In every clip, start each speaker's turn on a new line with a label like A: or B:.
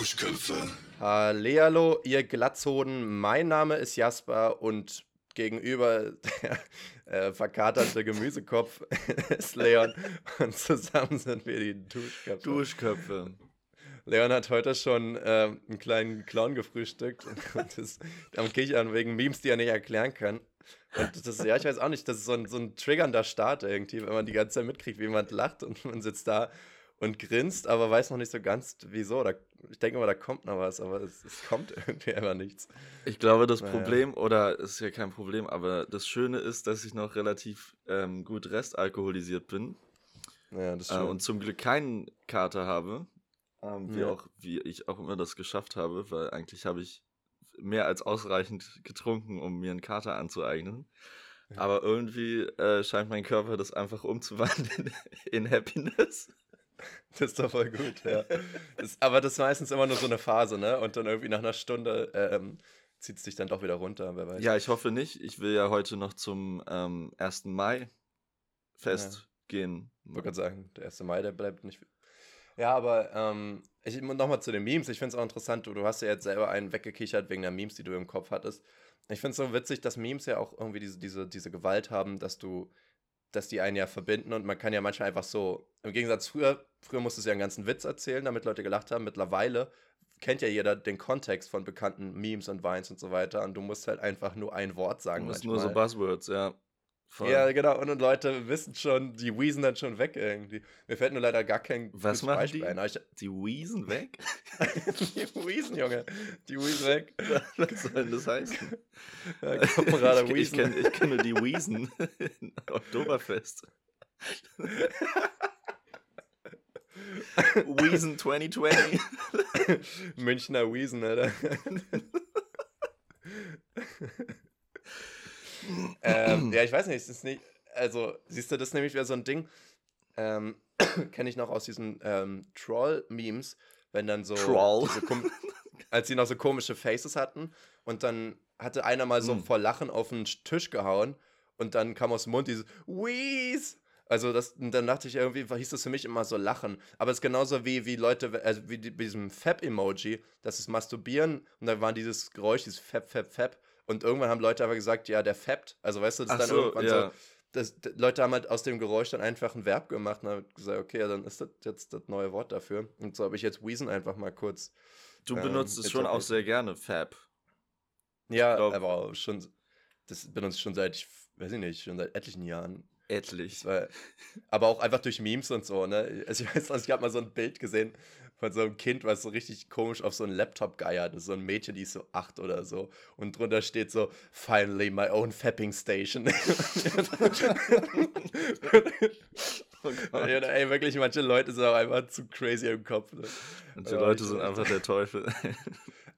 A: Duschköpfe.
B: Hallihallo, ihr Glatzhoden. Mein Name ist Jasper und gegenüber der äh, verkaterte Gemüsekopf ist Leon und zusammen sind wir die Duschköpfe.
C: Duschköpfe.
B: Leon hat heute schon äh, einen kleinen Clown gefrühstückt und ist am Kichern wegen Memes, die er nicht erklären kann. Und das ist, ja, ich weiß auch nicht, das ist so ein, so ein triggernder Start irgendwie, wenn man die ganze Zeit mitkriegt, wie jemand lacht und man sitzt da und grinst, aber weiß noch nicht so ganz, wieso. Da, ich denke mal, da kommt noch was, aber es, es kommt irgendwie einfach nichts.
C: Ich glaube, das
B: Naja.
C: Problem, oder es ist ja kein Problem, aber das Schöne ist, dass ich noch relativ ähm, gut restalkoholisiert bin
B: Ja, das
C: äh, und zum Glück keinen Kater habe. Ähm, wie,
B: Ja.
C: auch, wie ich auch immer das geschafft habe, weil eigentlich habe ich mehr als ausreichend getrunken, um mir einen Kater anzueignen.
B: Ja.
C: Aber irgendwie äh, scheint mein Körper das einfach umzuwandeln in Happiness.
B: Das ist doch voll gut, ja. Das, aber das ist meistens immer nur so eine Phase, ne? Und dann irgendwie nach einer Stunde ähm, zieht es dich dann doch wieder runter, wer weiß.
C: Ja, ich hoffe nicht. Ich will ja heute noch zum ähm, 1. Mai Fest gehen.
B: Ich wollte gerade sagen, der 1. Mai, der bleibt nicht. Ja, aber ähm, ich nochmal zu den Memes. Ich finde es auch interessant, du, du hast ja jetzt selber einen weggekichert wegen der Memes, die du im Kopf hattest. Ich finde es so witzig, dass Memes ja auch irgendwie diese, diese, diese Gewalt haben, dass du, dass die einen ja verbinden und man kann ja manchmal einfach so, im Gegensatz früher, früher musstest du ja einen ganzen Witz erzählen, damit Leute gelacht haben. Mittlerweile kennt ja jeder den Kontext von bekannten Memes und Vines und so weiter und du musst halt einfach nur ein Wort
C: Du
B: sagen.
C: musst nur so
B: manchmal.
C: Buzzwords, ja. Voll.
B: Ja, genau. Und, und Leute wissen schon, die wheezen dann schon weg irgendwie. Mir fällt nur leider gar kein
C: Was machen
B: Beispiel
C: die?
B: ein. Ich,
C: Die Wheezen weg?
B: die wheezen, Junge. Die wheezen weg.
C: Was soll denn das heißen?
B: Ja, Koppenrader
C: ich ich kenne kenn nur die in Oktoberfest. Wheezen 2020.
B: Münchner Wheezen, Alter. Ähm, ja, ich weiß nicht, es ist nicht. Also, siehst du, das ist nämlich wieder so ein Ding. Ähm, Kenne ich noch aus diesen ähm, Troll-Memes, wenn dann so.
C: Troll.
B: Als sie noch so komische Faces hatten und dann hatte einer mal so
C: Hm.
B: vor Lachen auf den Tisch gehauen und dann kam aus dem Mund dieses Wheeze. Also das, und dann dachte ich irgendwie, hieß das für mich immer so Lachen. Aber es ist genauso wie, wie Leute, also wie die, bei diesem Fab-Emoji, das ist Masturbieren und dann war dieses Geräusch, dieses Fab, Fab, Fab. Und irgendwann haben Leute aber gesagt, ja, der fabt. Also weißt du, das
C: Ach
B: ist dann
C: so,
B: irgendwann
C: ja.
B: so, das, Leute haben halt aus dem Geräusch dann einfach ein Verb gemacht und haben gesagt, okay, dann ist das jetzt das neue Wort dafür. Und so habe ich jetzt Wheezen einfach mal kurz.
C: Du
B: Ähm,
C: benutzt es schon auch sehr gerne, Fab.
B: Ja, aber schon, das benutze ich schon seit, ich weiß ich nicht, schon seit etlichen Jahren.
C: Etlich.
B: War, aber auch einfach durch Memes und so, ne? Also ich weiß noch, ich habe mal so ein Bild gesehen von so einem Kind, was so richtig komisch auf so einen Laptop geiert. Ist so ein Mädchen, die ist so acht oder so. Und drunter steht so, finally my own fapping station.
C: Oh
B: ja, ey, wirklich, manche Leute sind auch einfach zu crazy im Kopf. Ne?
C: Die
B: Ja,
C: Leute sind einfach der Teufel.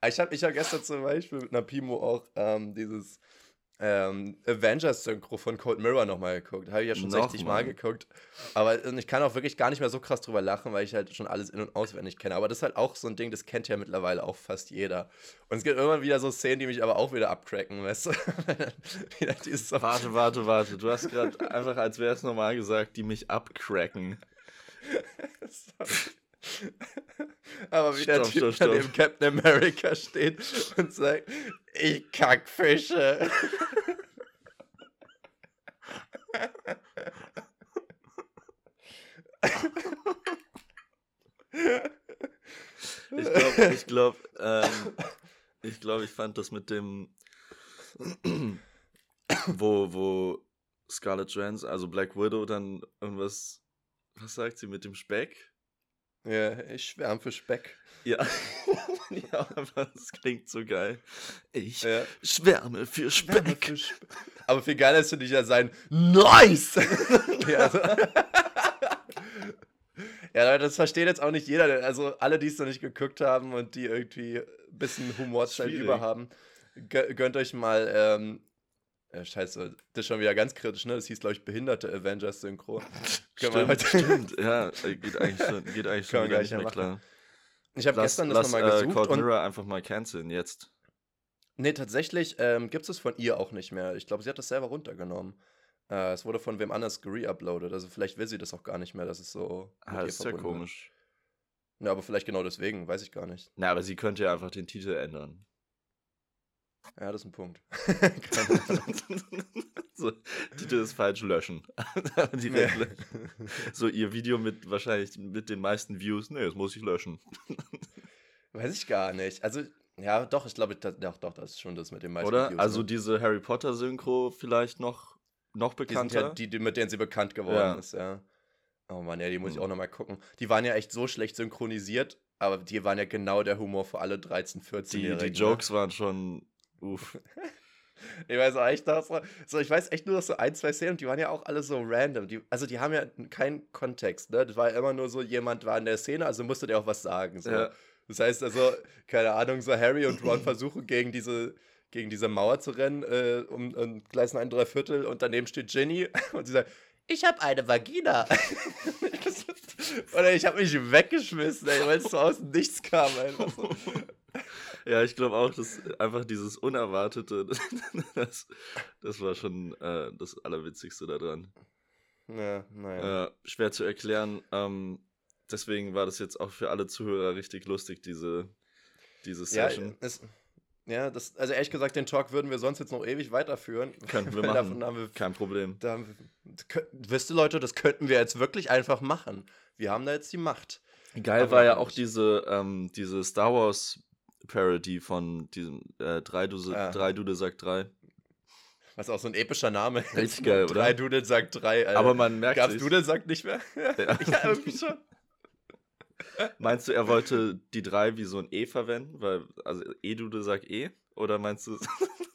B: Ich habe ich hab gestern zum Beispiel mit einer Pimo auch ähm, dieses ähm, Avengers-Synchro von Cold Mirror nochmal geguckt. Habe ich ja schon 60 Mal
C: Nochmal?
B: geguckt. Aber ich kann auch wirklich gar nicht mehr so krass drüber lachen, weil ich halt schon alles in- und auswendig kenne. Aber das ist halt auch so ein Ding, das kennt ja mittlerweile auch fast jeder. Und es gibt irgendwann wieder so Szenen, die mich aber auch wieder abcracken, weißt du?
C: Warte, warte, warte. Du hast gerade einfach, als wäre es normal gesagt, die mich abcracken.
B: aber wie der
C: Stopp,
B: Typ
C: stopp, stopp.
B: neben Captain America steht und sagt, ich kack Fische.
C: Ich glaube, ich glaube, ähm, ich glaube, ich fand das mit dem, wo, wo Scarlett Johansson, also Black Widow, dann irgendwas, was sagt sie mit dem Speck?
B: Ja, ich schwärm für Speck.
C: Ja, ja, aber das klingt so geil. Ich
B: Ja.
C: schwärme für Speck.
B: Für Spe- Aber viel geiler ist finde ich ja sein Nice! ja, also, ja, Leute, das versteht jetzt auch nicht jeder. Also alle, die es noch nicht geguckt haben und die irgendwie ein bisschen Humorstyle
C: Schwierig.
B: über haben, gö- gönnt euch mal, ähm, äh, scheiße, das ist schon wieder ganz kritisch, ne? Das hieß, glaube ich, behinderte Avengers-Synchro. Können wir
C: Stimmt,
B: heute-
C: stimmt. Ja, geht eigentlich schon, geht eigentlich schon
B: gleich
C: nicht mehr
B: ja
C: klar.
B: Ich habe gestern das nochmal
C: äh,
B: gesucht
C: Cold
B: und
C: Mirror einfach mal canceln jetzt.
B: Nee, tatsächlich ähm, gibt es von ihr auch nicht mehr. Ich glaube, sie hat das selber runtergenommen. Äh, es wurde von wem anders gereuploadet. Also vielleicht will sie das auch gar nicht mehr, dass es so. mit
C: Ah,
B: ihr
C: ist ja
B: wird.
C: komisch.
B: Ja, aber vielleicht genau deswegen, weiß ich gar nicht.
C: Na, aber sie könnte ja einfach den Titel ändern.
B: Ja, das ist ein Punkt.
C: so, Titel ist falsch, löschen. Direkt so ihr Video mit wahrscheinlich mit den meisten Views. Nee, das muss ich löschen.
B: Weiß ich gar nicht. Also, ja, doch, ich glaube, das, doch, doch, das ist schon das mit den meisten
C: Oder?
B: Views,
C: also
B: ne?
C: diese Harry Potter Synchro vielleicht noch, noch
B: die
C: bekannter.
B: ja die, die, mit denen sie bekannt geworden
C: Ja.
B: ist, ja. Oh Mann, ja, die muss ich
C: Hm.
B: auch nochmal gucken. Die waren ja echt so schlecht synchronisiert, aber die waren ja genau der Humor für alle 13-,
C: die,
B: 14-Jährigen.
C: die Jokes waren schon. Uff.
B: Ich weiß auch echt so, ich weiß echt nur noch so ein, zwei Szenen und die waren ja auch alle so random. Die, also die haben ja keinen Kontext, ne? Das war ja immer nur so, jemand war in der Szene, also musste der auch was sagen. So.
C: Ja.
B: Das heißt also, keine Ahnung, so Harry und Ron versuchen gegen diese, gegen diese Mauer zu rennen, äh, um, um Gleis ein Dreiviertel und daneben steht Ginny und sie sagt, ich habe eine Vagina. Oder ich habe mich weggeschmissen, weil es so aus Nichts kam. Einfach so.
C: Ja, ich glaube auch, dass einfach dieses Unerwartete, das, das war schon äh, das Allerwitzigste daran.
B: Ja, naja.
C: Äh, schwer zu erklären. Ähm, deswegen war das jetzt auch für alle Zuhörer richtig lustig, diese, diese
B: Ja,
C: Session.
B: es, ja, das, also ehrlich gesagt, den Talk würden wir sonst jetzt noch ewig weiterführen.
C: Könnten wir machen.
B: Wir,
C: Kein Problem.
B: da haben wir, kö- wisst ihr Leute, das könnten wir jetzt wirklich einfach machen. Wir haben da jetzt die Macht.
C: Geil
B: Aber
C: war ja auch diese, ähm, diese Star Wars Parody von diesem äh, drei, Dude,
B: Ah.
C: drei Dude sagt drei.
B: Was auch so ein epischer Name ist.
C: Richtig geil, oder?
B: Drei Dudel sagt drei. Alter.
C: Aber man merkt
B: Gab's
C: sich's.
B: Dudel sagt nicht mehr?
C: Ja.
B: ja, irgendwie schon.
C: Meinst du, er wollte die drei wie so ein E verwenden? Weil, also E-Dude sagt E? Oder meinst du,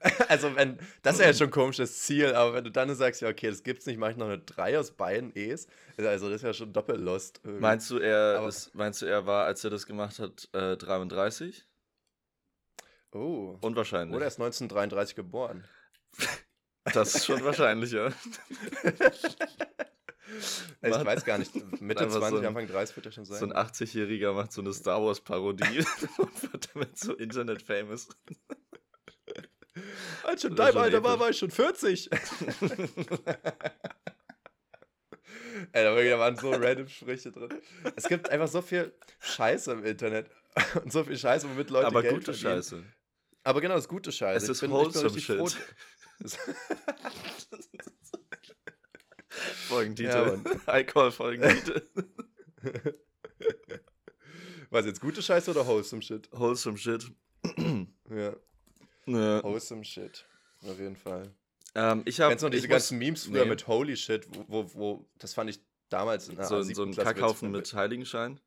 B: Also, wenn, das ist ja schon ein komisches Ziel, aber wenn du dann sagst, ja, okay, das gibt's nicht, mache ich noch eine 3 aus beiden E's. Also, das ist ja schon doppellost. irgendwie.
C: meinst du, er, das, meinst du, er war, als er das gemacht hat, äh, 33?
B: Oh.
C: Unwahrscheinlich.
B: Oder er ist 1933 geboren.
C: das ist schon wahrscheinlicher.
B: Also, ich weiß gar nicht. Mitte
C: Einfach
B: 20,
C: so ein-
B: Anfang 30 wird er schon sein.
C: So ein 80-Jähriger macht so eine Star Wars-Parodie und wird damit so Internet-famous.
B: Als schon dein Alter war, war ich schon 40. Ey, da waren so random Sprüche drin. Es gibt einfach so viel Scheiße im Internet. Und so viel Scheiße, womit Leute
C: Aber
B: Geld
C: gute
B: verdienen.
C: Scheiße.
B: Aber genau, das ist gute Scheiße.
C: Es ist
B: bin- ich bin
C: wholesome
B: richtig froh-
C: shit. Folgentitel.
B: Ja.
C: I call Folgentitel.
B: Was jetzt gute Scheiße oder wholesome shit?
C: Wholesome Shit.
B: Ja,
C: Ne.
B: wholesome shit. Auf jeden Fall.
C: Ähm, ich habe
B: Kennst du noch diese
C: ich muss-
B: ganzen Memes früher
C: nee.
B: mit Holy Shit, wo, wo, wo das fand ich damals in der
C: so, so ein Kackhaufen mit Heiligenschein.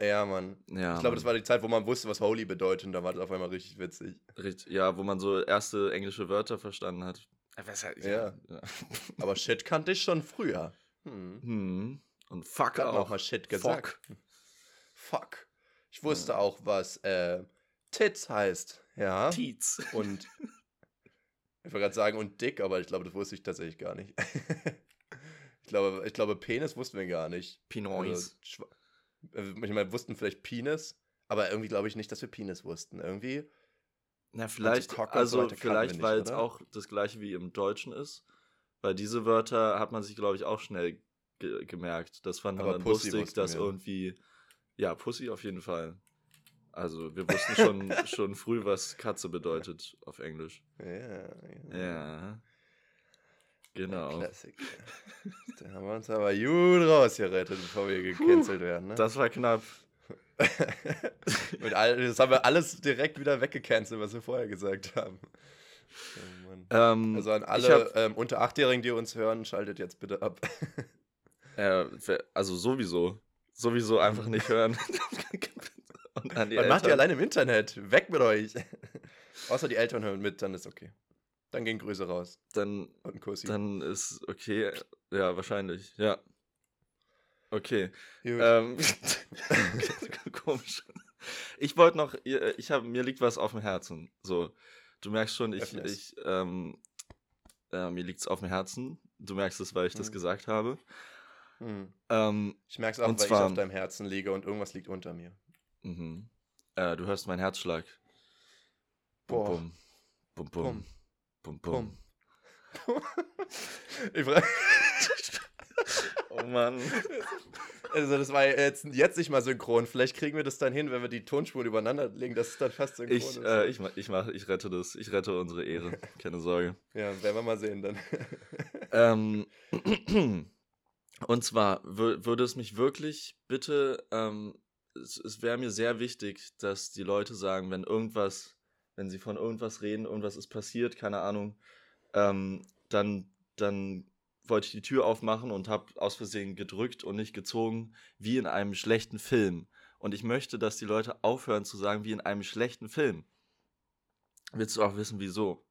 B: Ja, Mann.
C: Ja,
B: ich glaube, das war die Zeit, wo man wusste, was Holy bedeutet und da war das auf einmal richtig witzig.
C: Richtig, ja, wo man so erste englische Wörter verstanden hat.
B: Ja. Aber Shit kannte ich schon früher. Hm.
C: Hm. Und fuck
B: Ich hab auch
C: auch.
B: mal Shit gesagt. Fuck. Ich wusste auch, was äh, Tits heißt. Ja.
C: Tietz.
B: Und ich wollte gerade sagen, und dick, aber ich glaube, das wusste ich tatsächlich gar nicht. ich, glaube, ich glaube, Penis wussten wir gar nicht.
C: Pinois.
B: Also, äh, ich meine, wir wussten vielleicht Penis, aber irgendwie glaube ich nicht, dass wir Penis wussten. Irgendwie.
C: Na, vielleicht,
B: so
C: also vielleicht, weil es auch das gleiche wie im Deutschen ist. Weil diese Wörter hat man sich, glaube ich, auch schnell ge gemerkt. Das fand man
B: Aber
C: dann
B: Pussy
C: lustig, dass
B: wir.
C: irgendwie. Ja, Pussy auf jeden Fall. Also, wir wussten schon, schon früh, was Katze bedeutet auf Englisch.
B: Ja, ja.
C: Ja. Genau.
B: Klassik. da haben wir uns aber gut rausgerettet, bevor wir gecancelt werden. Ne?
C: Das war knapp.
B: All, das haben wir alles direkt wieder weggecancelt, was wir vorher gesagt haben. Oh.
C: Ähm,
B: Also an alle
C: hab-
B: ähm, unter Achtjährigen, die uns hören, schaltet jetzt bitte ab.
C: Äh, also sowieso. Sowieso einfach nicht hören. Und an die
B: Was macht ihr
C: Eltern.
B: allein im Internet? Weg mit euch. Außer die Eltern hören mit, dann ist okay. Dann gehen Grüße raus
C: Dann,
B: und ein Kussi.
C: dann ist okay. Ja, wahrscheinlich. Ja. Okay. Ähm, komisch. Ich wollte noch, ich habe, mir liegt was auf dem Herzen. So, du merkst schon, ich, ich, ähm, äh, mir liegt's auf dem Herzen. Du merkst es, weil ich das
B: Hm.
C: gesagt habe.
B: Hm.
C: Ähm,
B: Ich merke es auch, weil
C: zwar-
B: ich auf deinem Herzen liege und irgendwas liegt unter mir.
C: Mhm. äh, du hörst meinen Herzschlag.
B: Boah.
C: Bum, bum, bum, bum, bum, bum.
B: Ich frage.
C: Oh Mann.
B: Also das war jetzt, jetzt nicht mal synchron. Vielleicht kriegen wir das dann hin, wenn wir die Tonspuren übereinander legen, dass es dann fast synchron
C: ich, ist. Äh, ich, ich, mach, ich rette das. Ich rette unsere Ehre. Keine Sorge.
B: Ja, werden wir mal sehen dann.
C: ähm, und zwar würde es mich wirklich bitte, ähm, es, es wäre mir sehr wichtig, dass die Leute sagen, wenn irgendwas, wenn sie von irgendwas reden, irgendwas ist passiert, keine Ahnung, ähm, dann, dann wollte ich die Tür aufmachen und habe aus Versehen gedrückt und nicht gezogen, wie in einem schlechten Film. Und ich möchte, dass die Leute aufhören zu sagen, wie in einem schlechten Film. Willst du auch wissen, wieso?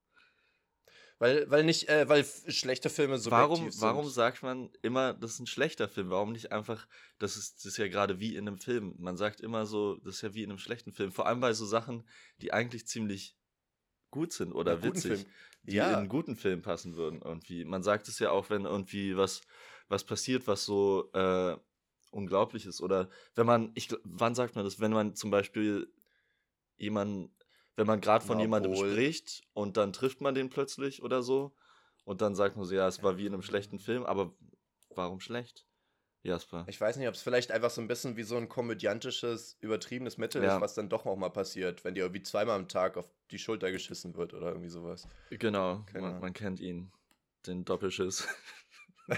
B: Weil, weil nicht, äh, weil schlechte Filme so
C: warum, sind. Warum sagt man immer, das ist ein schlechter Film? Warum nicht einfach, das ist, das ist ja gerade wie in einem Film. Man sagt immer so, das ist ja wie in einem schlechten Film. Vor allem bei so Sachen, die eigentlich ziemlich gut sind oder ja, witzig die ja. in einen guten Film passen würden. Irgendwie. Man sagt es ja auch, wenn irgendwie was, was passiert, was so äh, unglaublich ist. Oder wenn man, ich, wann sagt man das? Wenn man zum Beispiel jemanden, wenn man gerade von Na, jemandem wohl. spricht und dann trifft man den plötzlich oder so und dann sagt man so, ja, es war wie in einem schlechten Film, aber warum schlecht? Jasper.
B: Ich weiß nicht, ob es vielleicht einfach so ein bisschen wie so ein komödiantisches, übertriebenes Mittel ja. ist, was dann doch auch mal passiert, wenn dir irgendwie zweimal am Tag auf die Schulter geschissen wird oder irgendwie sowas.
C: Genau, man, man, kennt ihn. Den Doppelschiss.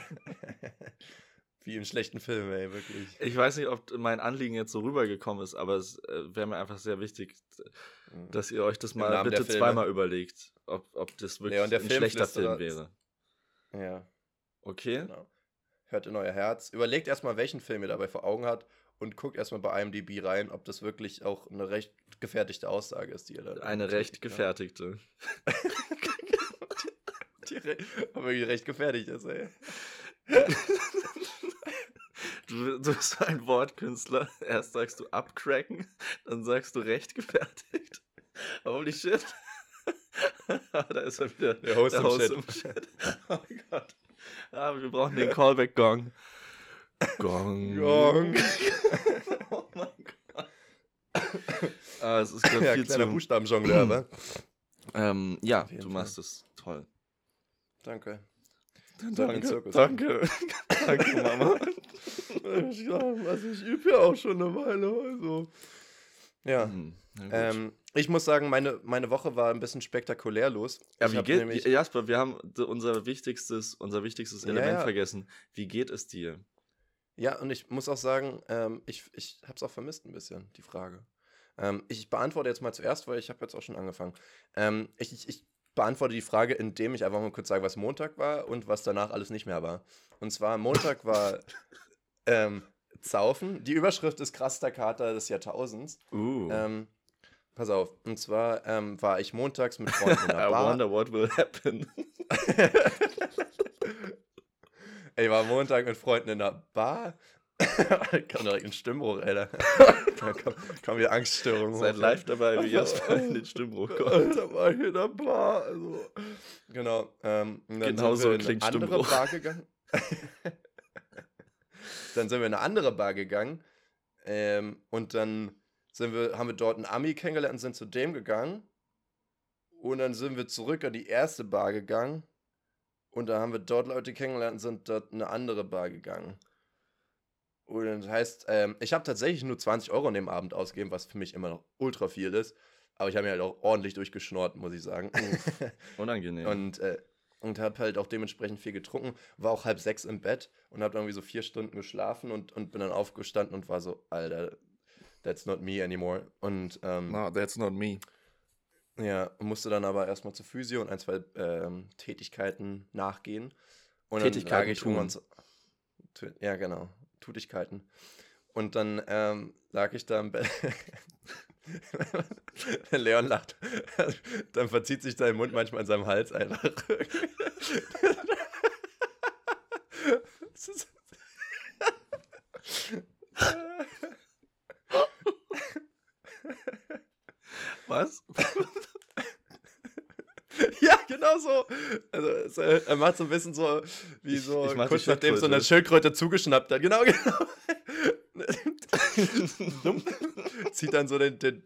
B: wie im schlechten Film, ey, wirklich.
C: Ich weiß nicht, ob mein Anliegen jetzt so rübergekommen ist, aber es äh, wäre mir einfach sehr wichtig, mhm. dass ihr euch das mal bitte zweimal überlegt, ob, ob das wirklich ja, ein schlechter Film wäre.
B: Ja.
C: Okay. Genau
B: hört in euer Herz. Überlegt erstmal, welchen Film ihr dabei vor Augen habt und guckt erstmal bei IMDb rein, ob das wirklich auch eine recht gefertigte Aussage ist, die ihr da.
C: Eine recht gefertigte.
B: die re aber die recht gefertigt ist, ey.
C: Du, du bist ein Wortkünstler. Erst sagst du abcracken, dann sagst du recht gefertigt. Holy shit. da ist er wieder.
B: Der Host, der Host im, Chat. Chat.
C: Oh Gott. Ja, wir brauchen den Callback-Gong.
B: Gong. Gong.
C: oh mein Gott. Ah, es ist gerade ja, viel
B: zu... Buchstabenjongleur, aber...
C: Ähm, ja, du machst es toll.
B: Danke.
C: Danke, danke. danke, Mama.
B: Ja, also ich übe ja auch schon eine Weile, also... Ja. Mhm. Ähm, ich muss sagen, meine, meine Woche war ein bisschen spektakulär los.
C: Ja, wie geht, Jasper, wir haben unser wichtigstes, unser wichtigstes Element ja, ja. vergessen. Wie geht es dir?
B: Ja, und ich muss auch sagen, ähm, ich, ich habe es auch vermisst ein bisschen, die Frage. Ähm, ich beantworte jetzt mal zuerst, weil ich habe jetzt auch schon angefangen. Ähm, ich, ich, ich beantworte die Frage, indem ich einfach mal kurz sage, was Montag war und was danach alles nicht mehr war. Und zwar, Montag war ähm, Zaufen. Die Überschrift ist krasster Kater des Jahrtausends.
C: Uh.
B: Ähm, pass auf, und zwar ähm, war ich montags mit Freunden in der Bar.
C: I wonder what will happen.
B: Ey, war Montag mit Freunden in der Bar. Kam direkt ein Stimmbruch, Alter. Da kam, kam hier Angststörung.
C: Seid live dabei, wie Jasper in den Stimmbruch kommt.
B: Alter, war ich in der Bar. Also. Genau. Ähm, dann
C: genau so klingt
B: in eine andere Bar gegangen. Dann sind wir in eine andere Bar gegangen ähm, und dann sind wir, haben wir dort einen Ami kennengelernt und sind zu dem gegangen. Und dann sind wir zurück an die erste Bar gegangen. Und da haben wir dort Leute kennengelernt und sind dort eine andere Bar gegangen. Und das heißt, ähm, ich habe tatsächlich nur 20 Euro an dem Abend ausgegeben, was für mich immer noch ultra viel ist. Aber ich habe mir halt auch ordentlich durchgeschnort, muss ich sagen.
C: Unangenehm.
B: Und äh, und habe halt auch dementsprechend viel getrunken. War auch halb sechs im Bett und habe irgendwie so vier Stunden geschlafen und, und bin dann aufgestanden und war so, Alter, that's not me anymore. Und, ähm,
C: no, that's not me.
B: Ja, musste dann aber erstmal zur Physio und ein, zwei ähm, Tätigkeiten nachgehen. Und
C: Tätigkeiten ich tun.
B: So, ja, genau. Tutigkeiten. Und dann ähm, lag ich da im Bett. Leon lacht, dann verzieht sich sein Mund manchmal in seinem Hals einfach.
C: Was?
B: Ja, genau so. Also, er macht so ein bisschen so, wie so, ich, ich kurz nachdem so eine Schildkröte zugeschnappt hat. Genau, genau. Zieht dann so den, den,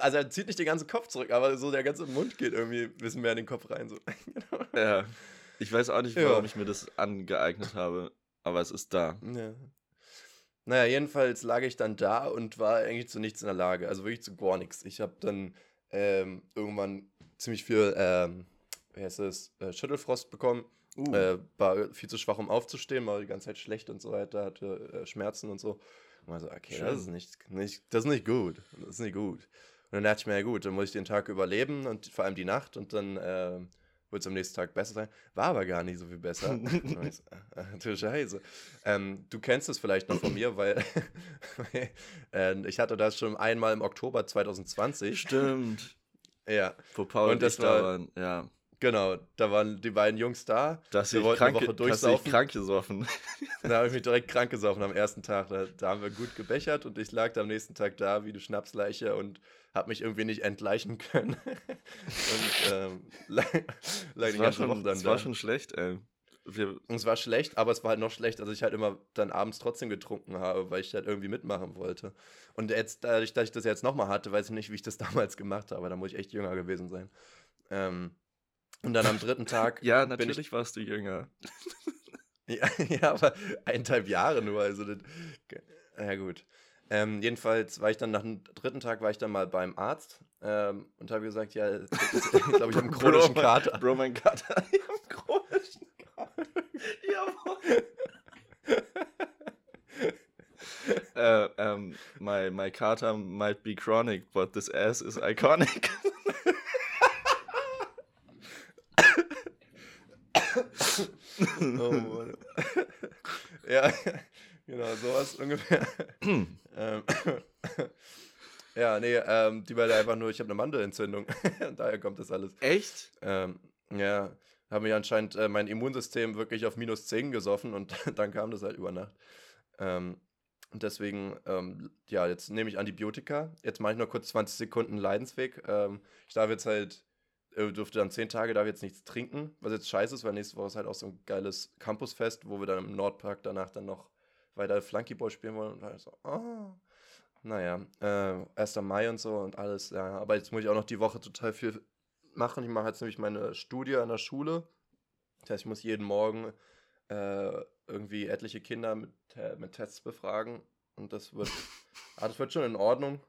B: also er zieht nicht den ganzen Kopf zurück, aber so der ganze Mund geht irgendwie ein bisschen mehr in den Kopf rein. So.
C: genau. Ja. Ich weiß auch nicht, warum ja. ich mir das angeeignet habe. aber es ist da.
B: Ja. Naja, jedenfalls lag ich dann da und war eigentlich zu nichts in der Lage. Also wirklich zu gar nichts. Ich habe dann ähm, irgendwann ziemlich viel, ähm, wie heißt es, äh, Schüttelfrost bekommen.
C: Uh.
B: Äh, war viel zu schwach, um aufzustehen, war die ganze Zeit schlecht und so weiter, hatte äh, Schmerzen und so. Und war so, okay,
C: Schön.
B: das ist nicht, nicht, das ist nicht gut. Das ist nicht gut. Und dann dachte ich mir, ja gut, dann muss ich den Tag überleben und vor allem die Nacht und dann ähm, wird es am nächsten Tag besser sein. War aber gar nicht so viel besser. So, ah, du Scheiße. Ähm, du kennst es vielleicht noch von mir, weil äh, ich hatte das schon einmal im Oktober 2020.
C: Stimmt.
B: Ja,
C: Wo Paul
B: Und
C: und,
B: das
C: da
B: war-
C: waren, ja.
B: Genau. Da waren die beiden Jungs da.
C: Dass
B: Wir wollten eine
C: krank,
B: Woche
C: dass ich
B: durchsaufen.
C: krank gesoffen.
B: Da habe ich mich direkt krank gesoffen am ersten Tag. Da, da haben wir gut gebechert und ich lag da am nächsten Tag da wie eine Schnapsleiche und habe mich irgendwie nicht entleichen können. und ähm, lag, die
C: war
B: ganze
C: schon,
B: Woche dann
C: das
B: da.
C: war schon schlecht, ey. Wir,
B: Und es war schlecht, aber es war halt noch schlecht, dass ich halt immer dann abends trotzdem getrunken habe, weil ich halt irgendwie mitmachen wollte. Und jetzt, dadurch, dass ich das jetzt nochmal hatte, weiß ich nicht, wie ich das damals gemacht habe. Da muss ich echt jünger gewesen sein. Ähm, und dann am dritten Tag.
C: ja,
B: bin
C: natürlich warst du jünger.
B: Ja, ja, aber eineinhalb Jahre nur. Also, das, ja, gut. Ähm, jedenfalls war ich dann nach dem dritten Tag war ich dann mal beim Arzt ähm, und habe gesagt, ja, ich glaube, ich habe einen chronischen
C: Bro,
B: Kater.
C: Bro, mein Kater. Ich hab einen chronischen Kater. Jawohl. uh, um, my, my kater might be chronic, but this ass is iconic.
B: Oh, Mann. ja, genau, sowas ungefähr. ähm, ja, nee, ähm, die war da einfach nur, ich habe eine Mandelentzündung. Daher kommt das alles.
C: Echt?
B: Ähm, ja, habe mich anscheinend äh, mein Immunsystem wirklich auf minus 10 gesoffen und dann kam das halt über Nacht. Ähm, und deswegen, ähm, ja, jetzt nehme ich Antibiotika. Jetzt mache ich noch kurz 20 Sekunden Leidensweg. Ähm, ich darf jetzt halt, durfte dann 10 Tage, darf jetzt nichts trinken, was jetzt scheiße ist, weil nächste Woche ist halt auch so ein geiles Campusfest, wo wir dann im Nordpark danach dann noch weiter Flunkyball spielen wollen. Und halt so, oh. Naja, äh, 1. Mai und so und alles, ja. Aber jetzt muss ich auch noch die Woche total viel machen. Ich mache jetzt nämlich meine Studie an der Schule. Das heißt, ich muss jeden Morgen äh, irgendwie etliche Kinder mit, äh, mit Tests befragen. Und das wird, ah, das wird schon in Ordnung.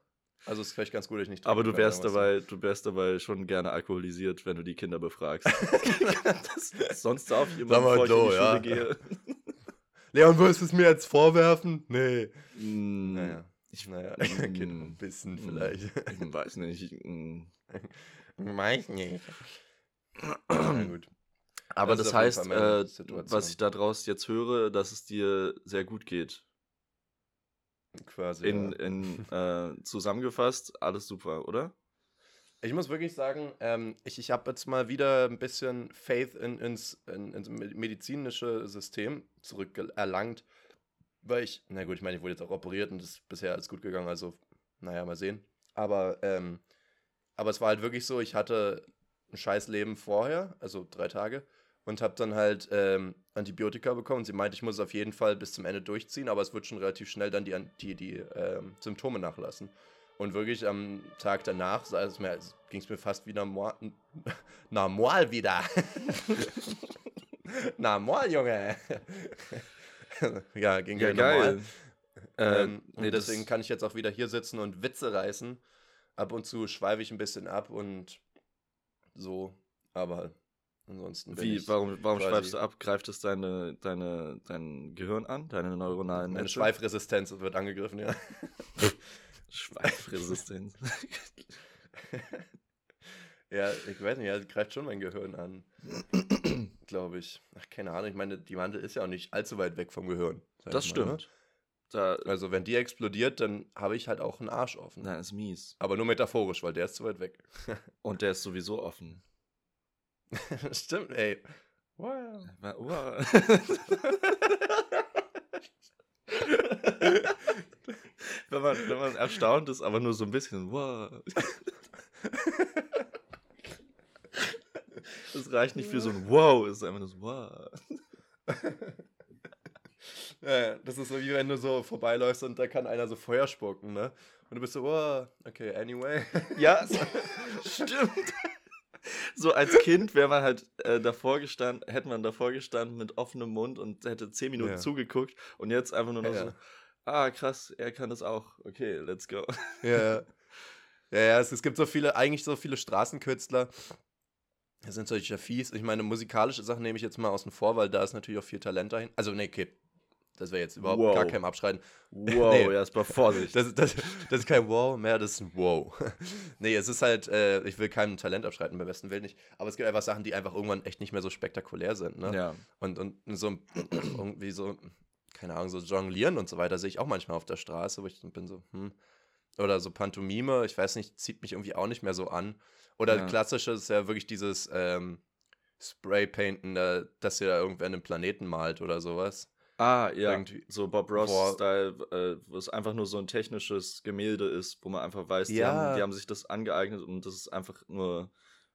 B: Also ist vielleicht ganz gut, dass ich nicht
C: Aber du wärst dabei, du wärst dabei schon gerne alkoholisiert, wenn du die Kinder befragst. das, sonst darf ich immer, bevor ich in die
B: so,
C: Schule
B: ja.
C: gehe.
B: so. Leon, willst du es mir jetzt vorwerfen? Nee.
C: Mm,
B: Naja, ich, naja. Kinder, ein bisschen vielleicht.
C: Ich weiß nicht. mm.
B: Weiß nicht. Na gut.
C: Aber
B: Das
C: das, heißt, äh, was ich daraus jetzt höre, dass es dir sehr gut geht.
B: Quasi.
C: In,
B: ja.
C: in äh, zusammengefasst, alles super, oder?
B: Ich muss wirklich sagen, ähm, ich, ich habe jetzt mal wieder ein bisschen Faith in, ins, in, ins me- medizinische System zurückerlangt, weil ich, na gut, ich meine, ich wurde jetzt auch operiert und das ist bisher alles gut gegangen, also, naja, mal sehen. Aber, ähm, aber es war halt wirklich so, ich hatte ein scheiß Leben vorher, also drei Tage, und habe dann halt ähm, Antibiotika bekommen. Sie meinte, ich muss es auf jeden Fall bis zum Ende durchziehen, aber es wird schon relativ schnell dann die, die, die ähm, Symptome nachlassen. Und wirklich am Tag danach ging es mir fast wie normal, wieder. normal, Junge. ja, ging
C: Ja,
B: wieder normal.
C: geil. Äh,
B: Ähm,
C: nee,
B: und
C: das-
B: deswegen kann ich jetzt auch wieder hier sitzen und Witze reißen. Ab und zu schweife ich ein bisschen ab und so. Aber ansonsten
C: Wie,
B: ich
C: warum, warum schweifst du ab? Greift es deine, deine, dein Gehirn an? Deine neuronalen
B: meine
C: Netze?
B: Schweifresistenz wird angegriffen, ja.
C: Schweifresistenz.
B: ja, ich weiß nicht, ja, greift schon mein Gehirn an. Glaube ich. Ach, keine Ahnung. Ich meine, die Mandel ist ja auch nicht allzu weit weg vom Gehirn.
C: das
B: mal, ne?
C: stimmt. Da,
B: Also, wenn die explodiert, dann habe ich halt auch einen Arsch offen.
C: na, ist mies.
B: Aber nur metaphorisch, weil der ist zu weit weg.
C: Und der ist sowieso offen.
B: Stimmt, ey. Wow.
C: Wa- Wow. wenn, man, wenn man erstaunt ist, aber nur so ein bisschen. Wow. Das reicht nicht für so ein Wow, es ist einfach nur so Wow.
B: Ja, das ist so wie wenn du so vorbeiläufst und da kann einer so Feuer spucken, ne? Und du bist so, oh, okay, anyway.
C: Ja, stimmt. So als Kind wäre man halt äh, davor gestanden, hätte man davor gestanden mit offenem Mund und hätte zehn Minuten
B: Ja.
C: zugeguckt und jetzt einfach nur noch
B: Ja.
C: so, ah krass, er kann das auch. Okay, let's go.
B: Ja, ja. Ja, es, es gibt so viele, eigentlich so viele Straßenkünstler. Das sind solche fies. Ich meine, musikalische Sachen nehme ich jetzt mal außen vor, weil da ist natürlich auch viel Talent dahin. Also, nee, okay. Das wäre jetzt überhaupt
C: Wow.
B: gar kein Abschreiten.
C: Wow,
B: Nee.
C: erstmal Vorsicht.
B: Das, das, das ist kein Wow mehr, das ist ein Wow. nee, es ist halt, äh, ich will keinem Talent abschreiten, beim besten Willen nicht. Aber es gibt einfach Sachen, die einfach irgendwann echt nicht mehr so spektakulär sind. Ne?
C: ja.
B: Und, und so irgendwie so, keine Ahnung, so jonglieren und so weiter sehe ich auch manchmal auf der Straße, wo ich dann bin so, hm. Oder so Pantomime, ich weiß nicht, zieht mich irgendwie auch nicht mehr so an. Oder
C: Ja.
B: klassische ist ja wirklich dieses ähm, Spraypainten, da, dass ihr da irgendwer einen Planeten malt oder sowas.
C: Ah, ja.
B: Irgendwie-
C: So Bob. Ross-Style, äh, wo es einfach nur so ein technisches Gemälde ist, wo man einfach weiß, die,
B: Ja.
C: haben, die haben sich das angeeignet und das ist einfach nur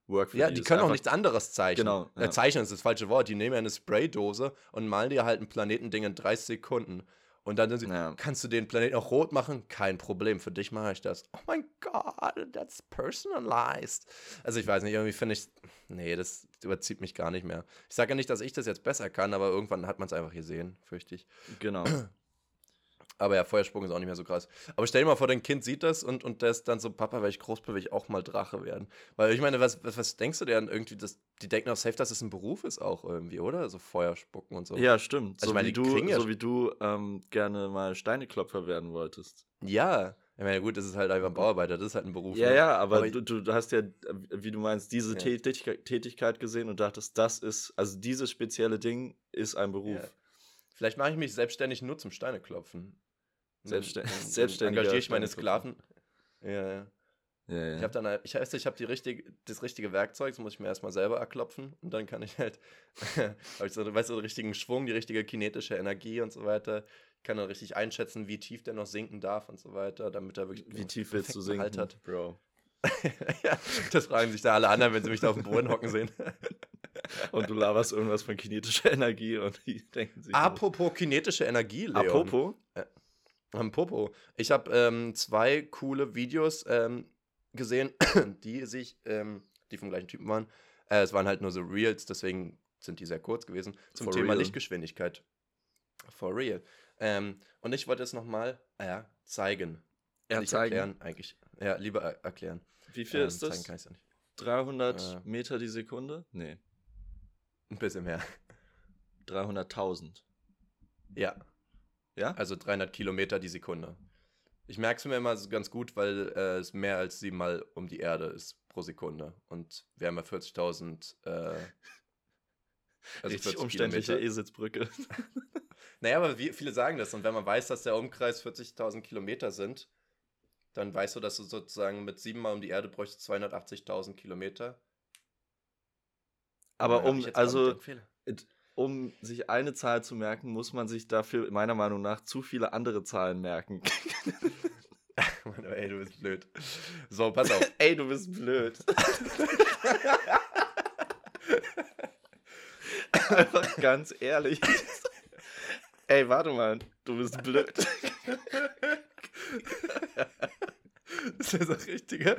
C: Work für
B: Ja,
C: die.
B: die können auch nichts anderes zeichnen.
C: Genau,
B: Äh,
C: ja.
B: zeichnen ist das falsche Wort. Die nehmen ja eine Spraydose und malen dir halt ein Planetending in 30 Sekunden. Und dann sind sie,
C: Ja.
B: kannst du den Planeten auch rot machen? Kein Problem, für dich mache ich das. Oh mein Gott, that's personalized. Also ich weiß nicht, irgendwie finde ich, nee, das überzieht mich gar nicht mehr. Ich sage ja nicht, dass ich das jetzt besser kann, aber irgendwann hat man es einfach gesehen, fürchte ich.
C: Genau.
B: Aber ja, Feuersprung ist auch nicht mehr so krass. Aber stell dir mal vor, dein Kind sieht das und, und der ist dann so, Papa, wenn ich groß bin, will ich auch mal Drache werden. Weil ich meine, was, was, was denkst du denn irgendwie, dass, die denken auch safe, dass es ein Beruf ist auch irgendwie, oder? So Feuerspucken und so.
C: Ja, stimmt.
B: Also
C: So
B: ich meine,
C: wie du,
B: ja
C: so wie du ähm, gerne mal Steineklopfer werden wolltest.
B: Ja. Ich meine, gut, das ist halt einfach ein Bauarbeiter, das ist halt ein Beruf.
C: Ja,
B: ne?
C: ja, aber,
B: Aber-
C: du, du, hast ja, wie du meinst, diese
B: Ja.
C: Tätigkeit, Tätigkeit gesehen und dachtest, das ist, also dieses spezielle Ding ist ein Beruf.
B: Ja. Vielleicht mache ich mich selbstständig nur zum Steineklopfen. Dann- dann
C: selbstständiger
B: Engagiere ich meine. Sklaven. Ja, ja.
C: Ja, ja.
B: Ich habe dann, halt- ich weiß, ich habe die richtige, das richtige Werkzeug, das muss ich mir erstmal selber erklopfen und dann kann ich halt, habe ich so, weißt du, den richtigen Schwung, die richtige kinetische Energie und so weiter. Ich kann dann richtig einschätzen, wie tief der noch sinken darf und so weiter, damit er wirklich
C: wie tief willst du
B: perfekten
C: sinken,
B: Halt hat.
C: Bro?
B: ja, das fragen sich da alle anderen, wenn sie mich da auf dem Boden hocken sehen.
C: Und du laberst irgendwas von kinetischer Energie und die denken sich. nur-
B: Apropos kinetische Energie, Leon.
C: Apropos?
B: Am Popo. Ich habe ähm, zwei coole Videos ähm, gesehen, die sich, ähm, die vom gleichen Typen waren. Äh, es waren halt nur so Reels, deswegen sind die sehr kurz gewesen. Zum
C: For
B: Thema
C: real.
B: Lichtgeschwindigkeit. For real. Ähm, und ich wollte es nochmal äh, zeigen.
C: Ja,
B: Nicht
C: zeigen.
B: erklären, eigentlich. Ja, lieber er erklären.
C: Wie viel
B: Ähm,
C: ist
B: Zeigen
C: das?
B: kann ich ja nicht.
C: 300
B: Äh.
C: Meter die Sekunde? Nee.
B: Ein bisschen mehr.
C: 300.000.
B: Ja,
C: Ja?
B: also 300 Kilometer die Sekunde. Ich merke es mir immer ganz gut, weil äh, es mehr als siebenmal um die Erde ist pro Sekunde. Und wir haben ja 40.000. Äh, also
C: Richtig
B: 40
C: umständliche. Eselsbrücke.
B: Naja, aber wie, viele sagen das. Und wenn man weiß, dass der Umkreis 40.000 Kilometer sind, dann weißt du, dass du sozusagen mit siebenmal um die Erde bräuchtest 280.000 Kilometer.
C: Aber um, also. Um sich eine Zahl zu merken, muss man sich dafür meiner Meinung nach zu viele andere Zahlen merken.
B: Mann, ey, du bist blöd. So, pass auf.
C: Ey, du bist blöd. Einfach ganz ehrlich. Ey, warte mal, du bist blöd.
B: Das ist eine richtige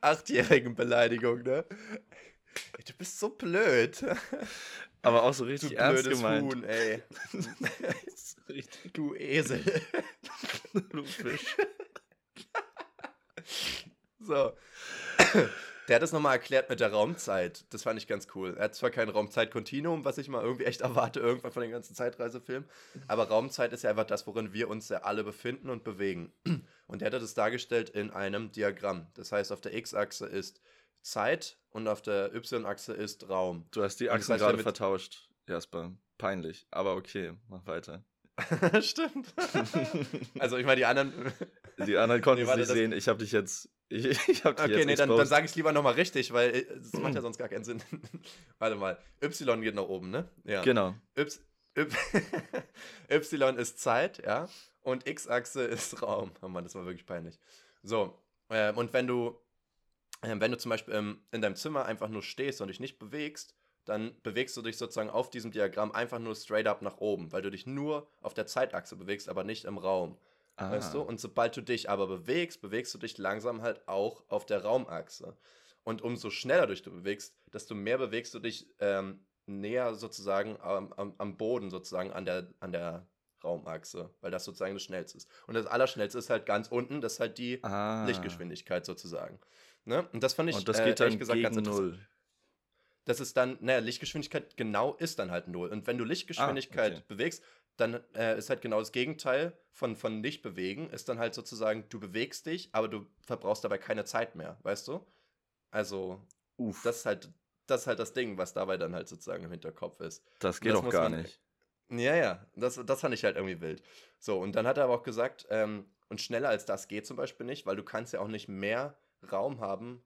B: achtjährigen Beleidigung, ne? Ey, du bist so blöd.
C: Aber auch so
B: Du
C: richtig ernst
B: blödes
C: gemeint.
B: Huhn, ey.
C: richtig
B: Du Esel.
C: du Fisch.
B: So. Der hat es nochmal erklärt mit der Raumzeit. Das fand ich ganz cool. Er hat zwar kein Raumzeit-Kontinuum, was ich mal irgendwie echt erwarte, irgendwann von den ganzen Zeitreisefilmen, aber Raumzeit ist ja einfach das, worin wir uns ja alle befinden und bewegen. Und er hat das dargestellt in einem Diagramm. Das heißt, auf der X-Achse ist Zeit und auf der Y-Achse ist Raum.
C: Du hast die Achsen gerade vertauscht, Jasper. Peinlich, aber okay, mach weiter.
B: Stimmt. also ich meine, die anderen.
C: Die anderen konnten
B: Nee,
C: es nicht sehen. Ich habe dich jetzt. Ich, ich hab dich
B: Okay,
C: jetzt
B: nee, dann, dann sage ich es lieber nochmal richtig, weil äh, es macht ja sonst gar keinen Sinn. Warte mal. Y geht nach oben, ne? Ja.
C: Genau.
B: Y, y, y ist Zeit, ja. Und X-Achse ist Raum. Oh Mann, das war wirklich peinlich. So. Ähm, und wenn du, wenn du zum Beispiel ähm, in deinem Zimmer einfach nur stehst und dich nicht bewegst, dann bewegst du dich sozusagen auf diesem Diagramm einfach nur straight up nach oben, weil du dich nur auf der Zeitachse bewegst, aber nicht im Raum. Weißt du?
C: Ah.
B: Und sobald du dich aber bewegst, bewegst du dich langsam halt auch auf der Raumachse. Und umso schneller dich du bewegst, desto mehr bewegst du dich ähm, näher sozusagen am, am, am Boden, sozusagen an der, an der Raumachse, weil das sozusagen das Schnellste ist. Und das Allerschnellste ist halt ganz unten, das ist halt die
C: Ah.
B: Lichtgeschwindigkeit sozusagen. Ne? Und das fand ich
C: Und das
B: äh,
C: geht dann
B: ehrlich gesagt ganz
C: gegen. Null.
B: Das ist dann, naja, Lichtgeschwindigkeit genau ist dann halt null. Und wenn du Lichtgeschwindigkeit
C: Ah, okay.
B: bewegst, dann äh, ist halt genau das Gegenteil von, von nicht bewegen, ist dann halt sozusagen, du bewegst dich, aber du verbrauchst dabei keine Zeit mehr, weißt du? Also,
C: Uff,
B: das ist halt, das ist halt das Ding, was dabei dann halt sozusagen im Hinterkopf ist.
C: das geht
B: das
C: doch
B: muss
C: gar
B: man-
C: nicht.
B: Ja, ja, das, das fand ich halt irgendwie wild. So, und dann hat er aber auch gesagt, ähm, und schneller als das geht zum Beispiel nicht, weil du kannst ja auch nicht mehr Raum haben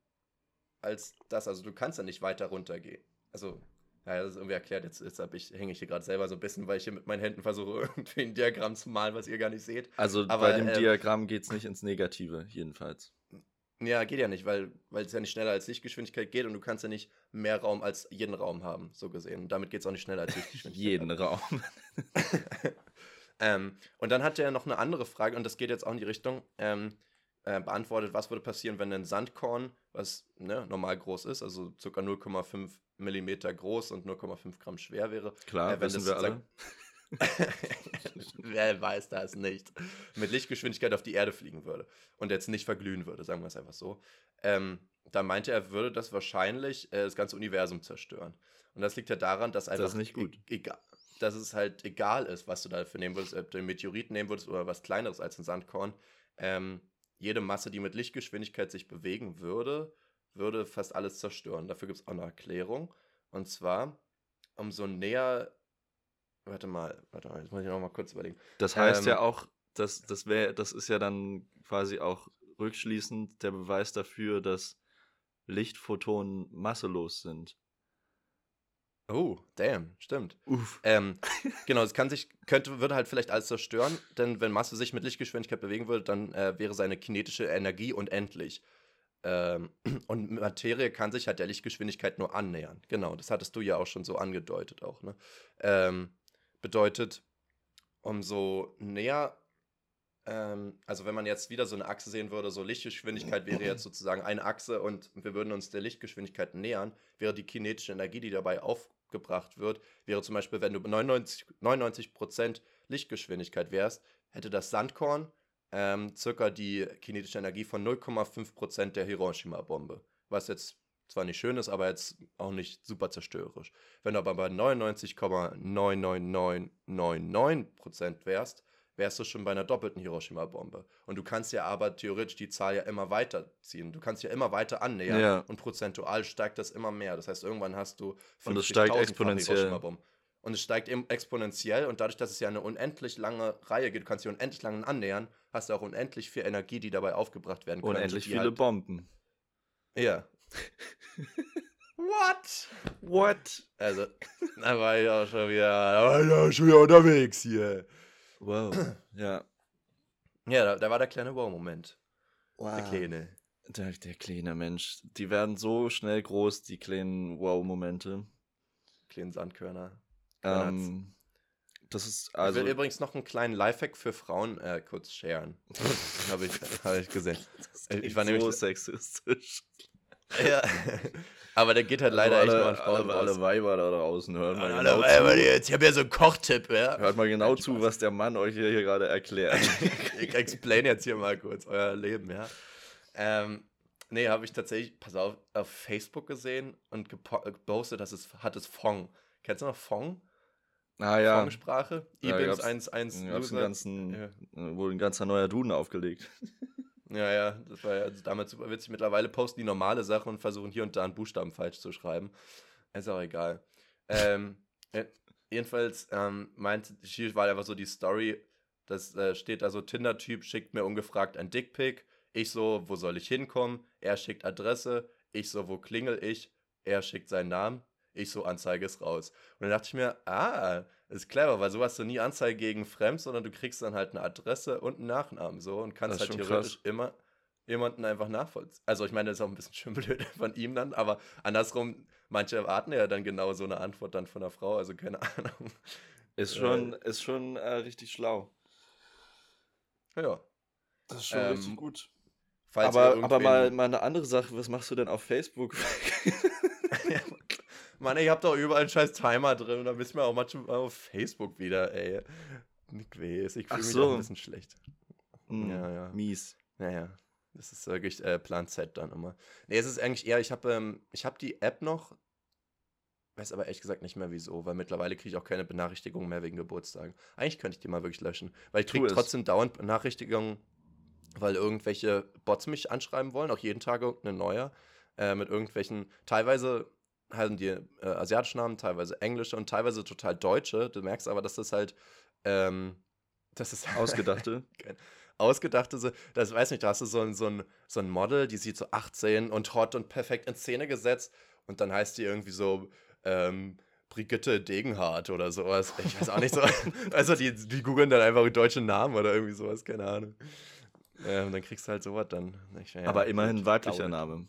B: als das. Also du kannst ja nicht weiter runtergehen. Also, ja, das ist irgendwie erklärt. Jetzt, jetzt hab ich, hänge ich hier gerade selber so ein bisschen, weil ich hier mit meinen Händen versuche, irgendwie ein Diagramm zu malen, was ihr gar nicht seht.
C: Also
B: Aber,
C: bei dem
B: ähm,
C: Diagramm geht es nicht ins Negative, jedenfalls.
B: Ja, geht ja nicht, weil, weil es ja nicht schneller als Lichtgeschwindigkeit geht und du kannst ja nicht mehr Raum als jeden Raum haben, so gesehen. Und damit geht es auch nicht schneller als Lichtgeschwindigkeit.
C: Jeden Raum.
B: Ähm, und dann hat er noch eine andere Frage, und das geht jetzt auch in die Richtung, ähm, äh, beantwortet, was würde passieren, wenn ein Sandkorn, was ne, normal groß ist, also ca. 0,5 Millimeter groß und 0,5 Gramm schwer wäre.
C: Klar,
B: Äh, wenn
C: wissen
B: das
C: wir alle.
B: Wer weiß das nicht? Mit Lichtgeschwindigkeit auf die Erde fliegen würde und jetzt nicht verglühen würde, sagen wir es einfach so. Ähm, da meinte er, würde das wahrscheinlich äh, das ganze Universum zerstören. Und das liegt ja daran, dass einfach
C: ist nicht gut.
B: e- egal, dass es halt egal ist, was du dafür nehmen würdest, ob du einen Meteorit nehmen würdest oder was kleineres als ein Sandkorn. Ähm, jede Masse, die mit Lichtgeschwindigkeit sich bewegen würde, würde fast alles zerstören. Dafür gibt es auch eine Erklärung. Und zwar, umso näher. Warte mal, warte mal, jetzt muss ich noch mal kurz überlegen.
C: Das heißt
B: Ähm,
C: ja auch, dass das wäre, das ist ja dann quasi auch rückschließend der Beweis dafür, dass Lichtphotonen masselos sind.
B: Oh, damn, stimmt.
C: Uff.
B: Ähm, genau, es kann sich, könnte, würde halt vielleicht alles zerstören, denn wenn Masse sich mit Lichtgeschwindigkeit bewegen würde, dann äh, wäre seine kinetische Energie unendlich. Ähm, und Materie kann sich halt der Lichtgeschwindigkeit nur annähern. Genau, das hattest du ja auch schon so angedeutet auch, ne? Ähm, bedeutet, umso näher, ähm, also wenn man jetzt wieder so eine Achse sehen würde, so Lichtgeschwindigkeit wäre jetzt sozusagen eine Achse und wir würden uns der Lichtgeschwindigkeit nähern, wäre die kinetische Energie, die dabei aufgebracht wird, wäre zum Beispiel, wenn du 99, 99% Lichtgeschwindigkeit wärst, hätte das Sandkorn ähm, circa die kinetische Energie von 0,5% der Hiroshima-Bombe. Was jetzt zwar nicht schön ist, aber jetzt auch nicht super zerstörerisch. Wenn du aber bei 99,99999% wärst, wärst du schon bei einer doppelten Hiroshima-Bombe. Und du kannst ja aber theoretisch die Zahl ja immer weiterziehen. Du kannst ja immer weiter annähern
C: Ja.
B: und prozentual steigt das immer mehr. Das heißt, irgendwann hast du
C: Und es steigt
B: 50.000-fache
C: exponentiell.
B: Hiroshima-Bomben. Und es steigt eben exponentiell und dadurch, dass es ja eine unendlich lange Reihe gibt, du kannst dich unendlich lang annähern, hast du auch unendlich viel Energie, die dabei aufgebracht werden kann.
C: Unendlich viele
B: halt,
C: Bomben.
B: Ja. What?
C: What?
B: Also, da war ich auch schon wieder, da war ich auch schon wieder unterwegs hier.
C: Wow. ja.
B: Ja, da, da war der kleine Wow-Moment.
C: Wow.
B: Der kleine.
C: Der, der kleine Mensch. Die werden so schnell groß, die kleinen Wow-Momente.
B: Kleinen Sandkörner.
C: Ähm, das ist
B: ich
C: also.
B: will übrigens noch einen kleinen Lifehack für Frauen äh, kurz sharen. Habe ich, hab ich gesehen. Ich war nämlich.
C: so sexistisch.
B: Ja. Aber der geht halt leider
C: also
B: echt
C: alle,
B: nur an Frauen
C: alle, alle. Weiber da draußen hören mal,
B: Alle
C: genau
B: Weiber,
C: zu.
B: jetzt, ich habe ja so einen Kochtipp, ja.
C: Hört mal genau
B: Nein,
C: zu,
B: Spaß.
C: was der Mann euch hier, hier gerade erklärt.
B: ich explain jetzt hier mal kurz euer Leben, ja. Ähm, nee, habe ich tatsächlich, pass auf, auf Facebook gesehen und gepo- gepostet, dass es hat es Fong. Kennst du noch Fong?
C: ah ja,
B: Fong-Sprache?
C: Ja,
B: IBIMS
C: gab's-
B: 1.1
C: gab's einen
B: User.
C: ganzen,
B: Ja.
C: äh, wohl ein ganzer neuer Duden aufgelegt.
B: Ja, ja, das war ja damals super witzig. Mittlerweile posten die normale Sachen und versuchen hier und da einen Buchstaben falsch zu schreiben. Ist auch egal. ähm, äh, jedenfalls ähm, meinte, hier war einfach so die Story, das äh, steht da so, Tinder-Typ schickt mir ungefragt ein Dickpick. Ich so, wo soll ich hinkommen? Er schickt Adresse. Ich so, wo klingel ich? Er schickt seinen Namen. Ich so, Anzeige ist raus. Und dann dachte ich mir, ah, ist clever, weil so hast du nie Anzeige gegen Fremd, sondern du kriegst dann halt eine Adresse und einen Nachnamen so und kannst halt theoretisch
C: krass.
B: immer jemanden einfach nachvollziehen. Also ich meine, das ist auch ein bisschen schön blöd von ihm dann, aber andersrum, manche erwarten ja dann genau so eine Antwort dann von der Frau, also keine Ahnung.
C: Ist
B: Äh,
C: schon, ist schon äh, richtig schlau.
B: Ja.
C: Das ist
B: schon richtig
C: gut. Aber, aber mal, mal eine andere Sache, was machst du denn auf Facebook?
B: Mann, ich hab doch überall einen scheiß Timer drin und dann bist du mir auch manchmal auf Facebook wieder, ey. Nick weiß, ich fühle mich
C: so.
B: ein bisschen schlecht.
C: Hm,
B: Ja, ja.
C: Mies.
B: Naja, das ist wirklich äh, Plan Z dann immer. Nee, es ist eigentlich eher, ich habe ähm, ich hab die App noch, weiß aber ehrlich gesagt nicht mehr wieso, weil mittlerweile kriege ich auch keine Benachrichtigungen mehr wegen Geburtstagen. Eigentlich könnte ich die mal wirklich löschen, weil ich kriege trotzdem dauernd Benachrichtigungen, weil irgendwelche Bots mich anschreiben wollen, auch jeden Tag irgendein neuer, äh, mit irgendwelchen, teilweise haben die äh, asiatischen Namen, teilweise englische und teilweise total deutsche. Du merkst aber, dass das halt, ähm, das ist
C: Ausgedachte.
B: ausgedachte, das weiß nicht, da hast du so ein, so, ein, so ein Model, die sieht so 18 und hot und perfekt in Szene gesetzt und dann heißt die irgendwie so, ähm, Brigitte Degenhardt oder sowas. Ich weiß auch nicht so. Also die, die googeln dann einfach deutsche Namen oder irgendwie sowas, keine Ahnung. Ähm, dann kriegst du halt sowas dann. Ich, ja,
C: aber immerhin weiblicher. Name.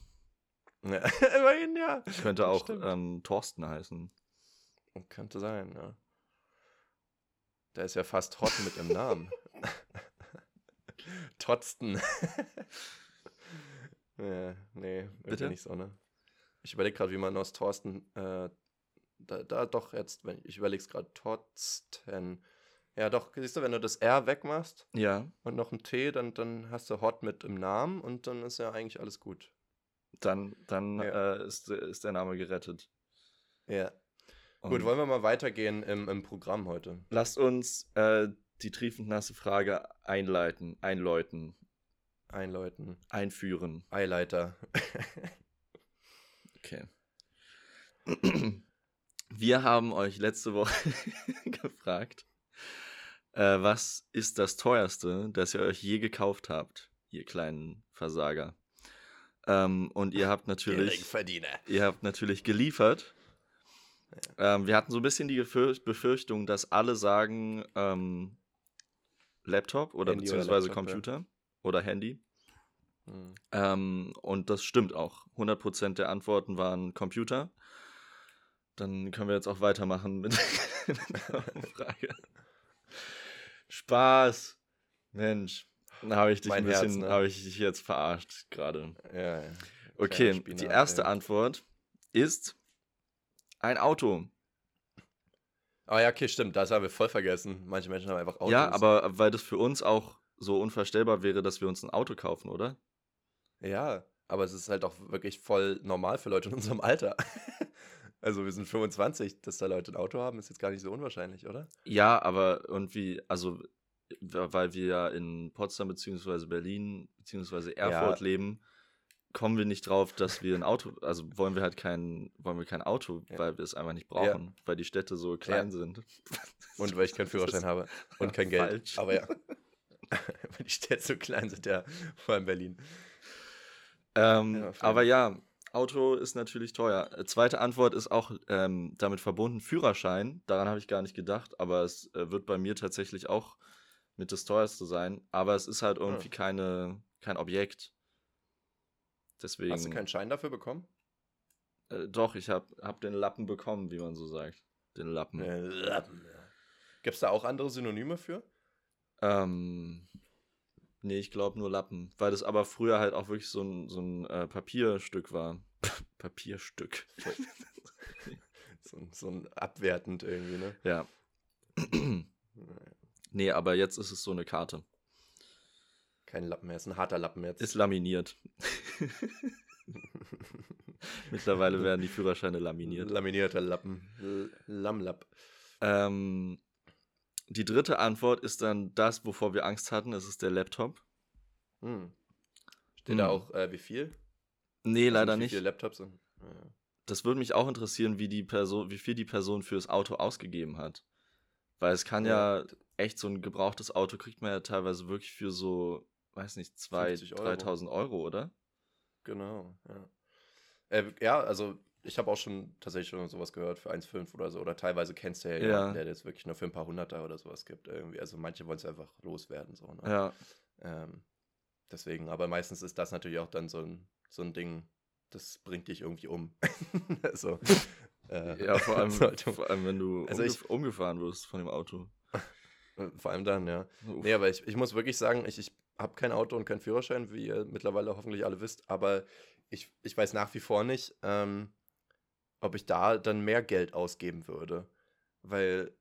B: Ja, immerhin, ja.
C: Könnte auch ähm, Thorsten heißen.
B: Könnte sein, ja. Der ist ja fast hot mit im Namen. Totsten. ja, nee,
C: Bitte?
B: nicht so, ne? Ich überlege gerade, wie man aus Thorsten, äh, da, da doch jetzt, wenn ich überlege es gerade, Totsten. Ja, doch, siehst du, wenn du das R wegmachst
C: Ja,
B: und noch ein T, dann, dann hast du hot mit im Namen und dann ist ja eigentlich alles gut.
C: Dann, dann
B: Ja.
C: äh, ist, ist der Name gerettet.
B: Ja.
C: Und
B: Gut, wollen wir mal weitergehen im, im Programm heute?
C: Lasst uns äh, die triefend nasse Frage einleiten, einläuten,
B: Einläuten.
C: einführen.
B: Eileiter.
C: Okay. Wir haben euch letzte Woche gefragt, äh, was ist das teuerste, das ihr euch je gekauft habt, ihr kleinen Versager? Ähm, und ihr habt natürlich, ihr habt natürlich geliefert. Ähm, wir hatten so ein bisschen die Befürchtung, dass alle sagen ähm, Laptop oder
B: Handy oder
C: beziehungsweise
B: Laptop, ja.
C: Computer oder Handy.
B: Hm.
C: Ähm, und das stimmt auch. 100% der Antworten waren Computer. Dann können wir jetzt auch weitermachen mit der Frage. Spaß. Mensch. Da habe ich dich ein bisschen,
B: ne?
C: habe ich dich jetzt verarscht gerade.
B: Ja, ja.
C: Okay,
B: Spinat,
C: die erste. Antwort ist ein Auto.
B: Oh ja, okay, stimmt, das haben wir voll vergessen. Manche Menschen haben einfach Autos.
C: Ja, aber weil das für uns auch so unvorstellbar wäre, dass wir uns ein Auto kaufen, oder?
B: Ja, aber es ist halt auch wirklich voll normal für Leute in unserem Alter. also wir sind 25, dass da Leute ein Auto haben, ist jetzt gar nicht so unwahrscheinlich, oder?
C: Ja, aber irgendwie, also, weil wir ja in Potsdam beziehungsweise Berlin beziehungsweise Erfurt
B: Ja.
C: leben, kommen wir nicht drauf, dass wir ein Auto, also wollen wir halt kein, wollen wir kein Auto,
B: Ja.
C: weil wir es einfach nicht brauchen, weil die Städte so klein sind.
B: Und weil ich keinen Führerschein habe und kein Geld.
C: falsch.
B: Aber ja. weil die Städte so klein sind, ja, vor allem Berlin.
C: Ähm,
B: Ja,
C: aber ja, Auto ist natürlich teuer. Äh, Zweite Antwort ist auch ähm, damit verbunden, Führerschein. Daran habe ich gar nicht gedacht, aber es äh, wird bei mir tatsächlich auch mit das teuerste sein. Aber es ist halt irgendwie
B: Ah.
C: keine, kein Objekt. Deswegen.
B: Hast du keinen Schein dafür bekommen?
C: äh, doch, ich habe hab den Lappen bekommen, wie man so sagt. Den Lappen.
B: Äh, Lappen. Gibt es da auch andere Synonyme für?
C: Ähm, nee, ich glaube nur Lappen. Weil das aber früher halt auch wirklich so ein, so ein äh, Papierstück war. Papierstück.
B: So, so ein abwertend irgendwie, ne?
C: Ja. Nee, aber jetzt ist es so eine Karte.
B: Kein Lappen mehr, ist ein harter Lappen jetzt.
C: Ist laminiert. Mittlerweile werden die Führerscheine laminiert.
B: Laminierter Lappen. L Lammlapp.
C: Ähm, die dritte Antwort ist dann das, wovor wir Angst hatten. Es ist der Laptop.
B: Hm. Steht da
C: Hm.
B: auch, äh, wie viel?
C: Nee,
B: Also
C: leider
B: wie
C: nicht.
B: viele Laptops? Ja.
C: Das würde mich auch interessieren, wie die Person, wie viel die Person fürs Auto ausgegeben hat. Weil es kann ja,
B: Ja,
C: echt so ein gebrauchtes Auto kriegt man ja teilweise wirklich für so, weiß nicht, 2.000,
B: 50 Euro.
C: 3.000 Euro, oder?
B: Genau, ja. Äh, ja, also ich habe auch schon tatsächlich schon sowas gehört für 1,5 oder so. Oder teilweise kennst du ja,
C: Ja.
B: jemanden, der das wirklich nur für ein paar Hunderter oder sowas gibt. Irgendwie. Also manche wollen es einfach loswerden. So, ne?
C: Ja.
B: Ähm, deswegen, aber meistens ist das natürlich auch dann so ein, so ein Ding, das bringt dich irgendwie um. so, äh,
C: Ja, vor allem, vor allem wenn du
B: Also
C: umgef
B: ich-
C: umgefahren wirst von dem Auto.
B: vor allem dann, ja.
C: Uff.
B: Nee, aber ich, ich muss wirklich sagen, ich, ich habe kein Auto und keinen Führerschein, wie ihr mittlerweile hoffentlich alle wisst, aber ich, ich weiß nach wie vor nicht, ähm, ob ich da dann mehr Geld ausgeben würde. Weil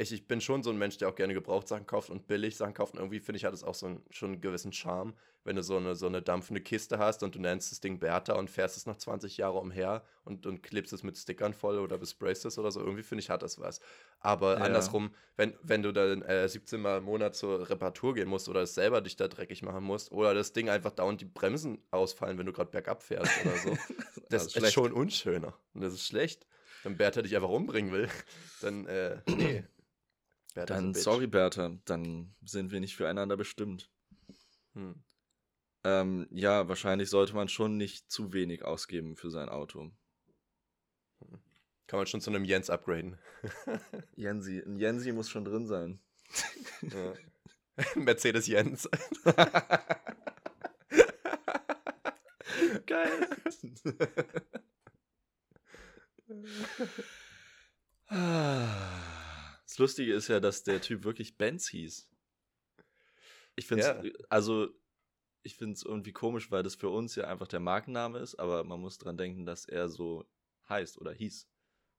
B: ich, ich bin schon so ein Mensch, der auch gerne Gebrauchtsachen kauft und billig Sachen kauft. Und irgendwie finde ich, hat es auch so einen, schon einen gewissen Charme, wenn du so eine, so eine dampfende Kiste hast und du nennst das Ding Bertha und fährst es noch 20 Jahre umher und, und klebst es mit Stickern voll oder besprayst es oder so. Irgendwie finde ich, hat das was. Aber
C: Ja.
B: andersrum, wenn, wenn du dann äh, 17 Mal im Monat zur Reparatur gehen musst oder es selber dich da dreckig machen musst oder das Ding einfach dauernd die Bremsen ausfallen, wenn du gerade bergab fährst oder so, das ist
C: schlecht.
B: schon unschöner. Und das ist schlecht. Wenn Bertha dich einfach umbringen will, dann, äh, nee. Bertha
C: Dann, sorry, Bertha, dann sind wir nicht füreinander bestimmt.
B: Hm.
C: Ähm, ja, wahrscheinlich sollte man schon nicht zu wenig ausgeben für sein Auto.
B: Kann man schon zu einem Jens upgraden.
C: Jensi, ein Jensi muss schon drin sein.
B: Ja. Mercedes Jens.
C: Geil. Das Lustige ist ja, dass der Typ wirklich Benz hieß. Ich finde es,
B: Ja.
C: also, ich finde es irgendwie komisch, weil das für uns ja einfach der Markenname ist, aber man muss dran denken, dass er so heißt oder hieß.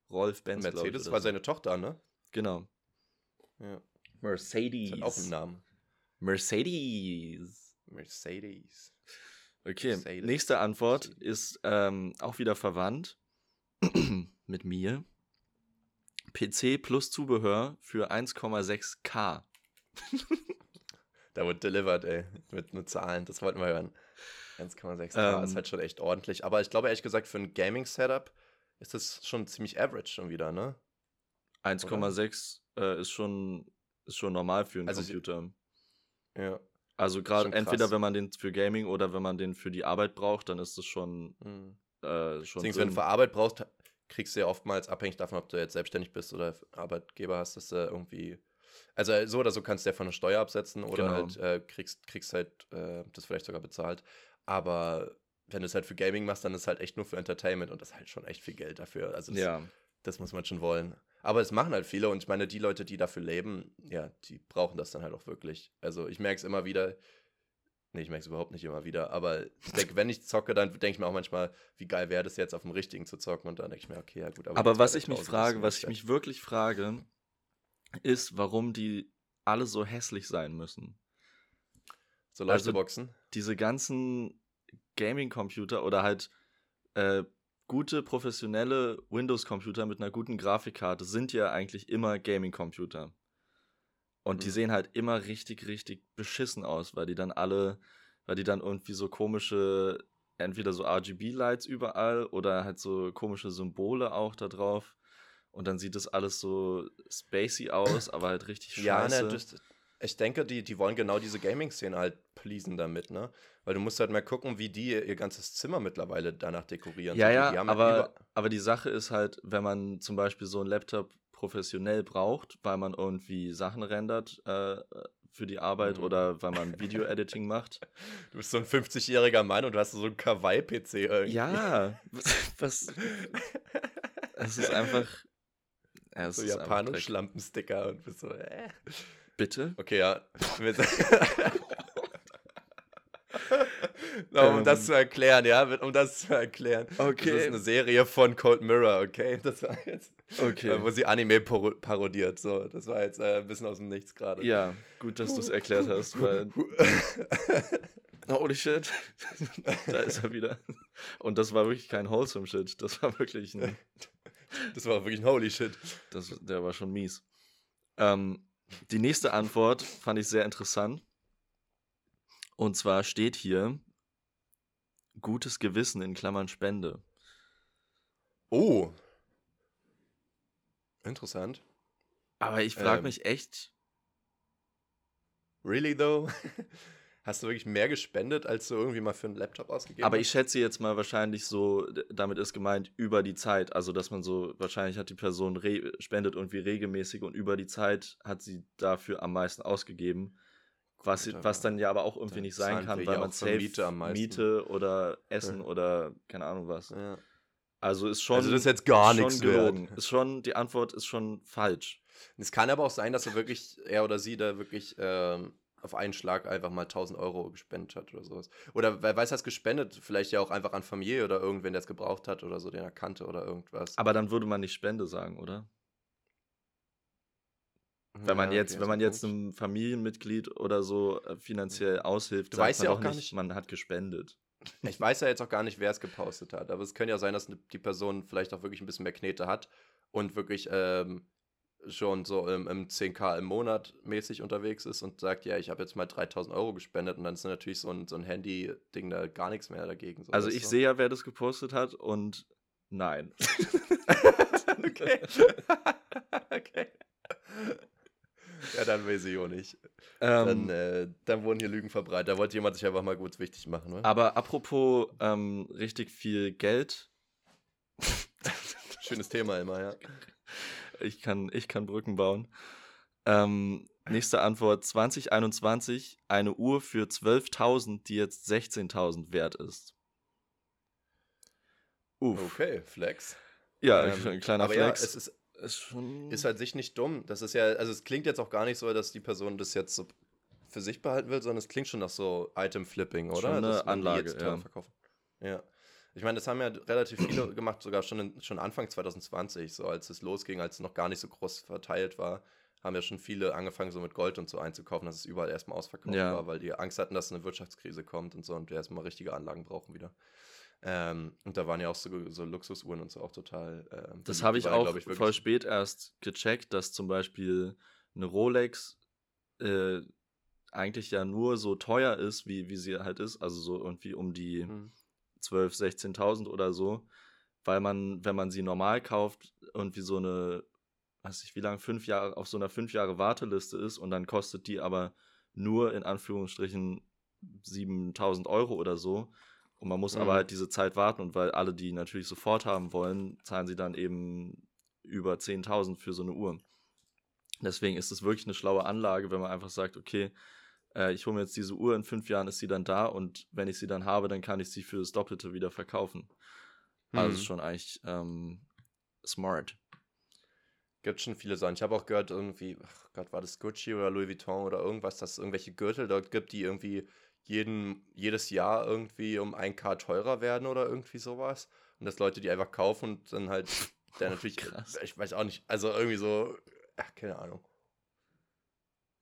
C: Rolf Benz. ich,
B: Mercedes
C: oder
B: war
C: so.
B: seine Tochter, ne?
C: Genau.
B: Ja.
C: Mercedes.
B: Hat auch einen Namen.
C: Mercedes.
B: Mercedes.
C: Okay,
B: Mercedes.
C: nächste Antwort
B: Mercedes.
C: ist ähm, auch wieder verwandt mit mir. PC plus Zubehör für 1,6K.
B: Da wird delivered, ey. Mit, mit Zahlen, das wollten wir hören. 1,6K
C: Ähm.
B: ist halt schon echt ordentlich. Aber ich glaube ehrlich gesagt, für ein Gaming-Setup ist das schon ziemlich average schon wieder, ne?
C: 1,6 äh, ist schon ist schon normal für einen
B: Also
C: Computer.
B: Ja.
C: Also gerade entweder wenn man den für Gaming oder wenn man den für die Arbeit braucht, dann ist das schon
B: Mhm.
C: äh, schon
B: Deswegen, wenn du für Arbeit brauchst, kriegst du ja oftmals, abhängig davon, ob du jetzt selbstständig bist oder Arbeitgeber hast, dass du irgendwie. Also so oder so kannst du ja von der Steuer absetzen oder
C: Genau.
B: halt äh, kriegst, kriegst halt äh, das vielleicht sogar bezahlt. Aber wenn du es halt für Gaming machst, dann ist es halt echt nur für Entertainment und das ist halt schon echt viel Geld dafür. Also das,
C: ja,
B: das muss man schon wollen. Aber es machen halt viele und ich meine, die Leute, die dafür leben, ja, die brauchen das dann halt auch wirklich. Also ich merke es immer wieder. Nee, ich merke es überhaupt nicht immer wieder. Aber ich denke, wenn ich zocke, dann denke ich mir auch manchmal, wie geil wäre das jetzt auf dem richtigen zu zocken. Und dann denke ich mir, okay, ja gut.
C: aber
B: die
C: was ich mich
B: 2000 ist
C: frage, was ich mich wirklich frage, ist, warum die alle so hässlich sein müssen.
B: So
C: also-
B: Leuchteboxen.
C: diese ganzen Gaming-Computer oder halt äh, gute professionelle Windows-Computer mit einer guten Grafikkarte sind ja eigentlich immer Gaming-Computer. Und die
B: Mhm.
C: sehen halt immer richtig, richtig beschissen aus, weil die dann alle, weil die dann irgendwie so komische, entweder so RGB-Lights überall oder halt so komische Symbole auch da drauf. Und dann sieht das alles so spacey aus, aber halt richtig
B: Ja,
C: scheiße.
B: ne, das, ich denke, die, die wollen genau diese Gaming-Szene halt pleasen damit, ne? Weil du musst halt mal gucken, wie die ihr ganzes Zimmer mittlerweile danach dekorieren.
C: Ja,
B: die,
C: ja,
B: die haben
C: aber, aber die Sache ist halt, wenn man zum Beispiel so einen Laptop professionell braucht, weil man irgendwie Sachen rendert äh, für die Arbeit
B: Mhm.
C: oder weil man Video-Editing macht.
B: Du bist so ein 50-jähriger Mann und du hast so einen Kawaii-PC irgendwie.
C: Ja, was, es ist einfach. Ja, es
B: so. Japanisch-Lampensticker und bist so, äh.
C: Bitte?
B: Okay, ja. No, um
C: Ähm.
B: das zu erklären, ja, um das zu erklären. Das
C: Okay.
B: ist eine Serie von Cold Mirror, okay? Das war jetzt,
C: Okay.
B: äh, wo sie Anime paro parodiert. So, das war jetzt äh, ein bisschen aus dem Nichts gerade.
C: Ja, gut, dass du es erklärt hast, weil. Holy shit. da ist er wieder. Und das war wirklich kein wholesome Shit. Das war wirklich ein.
B: das war wirklich ein Holy Shit.
C: Das, der war schon mies. Ähm, die nächste Antwort fand ich sehr interessant. Und zwar steht hier gutes Gewissen in Klammern Spende.
B: Oh. Interessant.
C: Aber ich frage
B: Ähm.
C: mich echt,
B: Really though? Hast du wirklich mehr gespendet, als du irgendwie mal für einen Laptop ausgegeben
C: aber
B: hast?
C: ich schätze jetzt mal wahrscheinlich so, damit ist gemeint über die Zeit. Also, dass man so, wahrscheinlich hat die Person spendet irgendwie regelmäßig und über die Zeit hat sie dafür am meisten ausgegeben. Was,
B: Gut,
C: was
B: aber
C: dann ja aber auch irgendwie nicht sein kann, weil man safe
B: Miete.
C: Miete oder Essen
B: Ja.
C: oder keine Ahnung was.
B: Ja.
C: Also ist schon.
B: Also das ist jetzt gar nichts
C: gelogen.
B: wert.
C: Ist schon, die Antwort ist schon falsch.
B: Es kann aber auch sein, dass er wirklich, er oder sie da wirklich ähm, auf einen Schlag einfach mal 1000 Euro gespendet hat oder sowas. Oder wer weiß, das gespendet, vielleicht ja auch einfach an Familie oder irgendwen, der es gebraucht hat oder so, den er kannte oder irgendwas.
C: Aber dann würde man nicht Spende sagen, oder? Wenn man
B: Ja,
C: jetzt,
B: okay,
C: wenn man jetzt einem Familienmitglied oder so äh, finanziell aushilft,
B: Du
C: sagt
B: weißt
C: man
B: ja auch gar
C: nicht,
B: nicht-
C: man hat gespendet.
B: Ich weiß ja jetzt auch gar nicht, wer es gepostet hat, aber es könnte ja sein, dass die Person vielleicht auch wirklich ein bisschen mehr Knete hat und wirklich ähm, schon so im, im 10k im Monat mäßig unterwegs ist und sagt, ja, ich habe jetzt mal 3000 Euro gespendet und dann ist natürlich so ein, so ein Handy-Ding da gar nichts mehr dagegen. So,
C: Also ich
B: du?
C: sehe ja, wer das gepostet hat und nein.
B: okay. okay. Ja, dann weiß ich auch nicht. Dann,
C: ähm,
B: äh, dann wurden hier Lügen verbreitet. Da wollte jemand sich einfach mal kurz wichtig machen, ne?
C: aber apropos ähm, richtig viel Geld,
B: Schönes Thema immer, ja.
C: ich kann, ich kann Brücken bauen. Ähm, nächste Antwort: 2021, eine Uhr für 12.000, die jetzt 16.000 wert ist. Uff.
B: Okay, Flex.
C: Ja,
B: Ähm,
C: ein kleiner
B: aber
C: Flex.
B: ja, es ist,
C: ist schon.
B: ist halt sich nicht dumm. Das ist ja, also es klingt jetzt auch gar nicht so, dass die Person das jetzt so für sich behalten will, sondern es klingt schon nach so Item-Flipping, oder?
C: Schon eine
B: Dass man die
C: Anlage, ja.
B: verkaufen. Ja. Ich meine, das haben ja relativ viele gemacht, sogar schon, in, schon Anfang 2020, so als es losging, als es noch gar nicht so groß verteilt war, haben ja schon viele angefangen, so mit Gold und so einzukaufen, dass es überall erstmal ausverkauft
C: Ja.
B: war, weil die Angst hatten, dass eine Wirtschaftskrise kommt und so und wir erstmal richtige Anlagen brauchen wieder. Ähm, und da waren ja auch so, so Luxusuhren und so auch total. ähm,
C: Das habe ich auch
B: ich,
C: voll spät erst gecheckt, dass zum Beispiel eine Rolex äh, eigentlich ja nur so teuer ist, wie, wie sie halt ist, also so irgendwie um die
B: Hm.
C: 12.000, 16.000 oder so, weil man, wenn man sie normal kauft, irgendwie so eine, weiß ich wie lange, fünf Jahre, auf so einer fünf Jahre Warteliste ist und dann kostet die aber nur in Anführungsstrichen 7.000 Euro oder so. Und man muss aber
B: Mhm.
C: halt diese Zeit warten und weil alle die natürlich sofort haben wollen, zahlen sie dann eben über 10.000 für so eine Uhr. Deswegen ist es wirklich eine schlaue Anlage, wenn man einfach sagt, okay, äh, ich hole mir jetzt diese Uhr, in fünf Jahren ist sie dann da und wenn ich sie dann habe, dann kann ich sie für das Doppelte wieder verkaufen. Also
B: Mhm.
C: ist schon eigentlich ähm, smart.
B: Gibt schon viele Sachen. Ich habe auch gehört, irgendwie, ach Gott, war das Gucci oder Louis Vuitton oder irgendwas, dass es irgendwelche Gürtel dort gibt, die irgendwie jeden, jedes Jahr irgendwie um ein K teurer werden oder irgendwie sowas. Und dass Leute die einfach kaufen und dann halt, der natürlich,
C: krass.
B: ich weiß auch nicht, also irgendwie so, ach, keine Ahnung.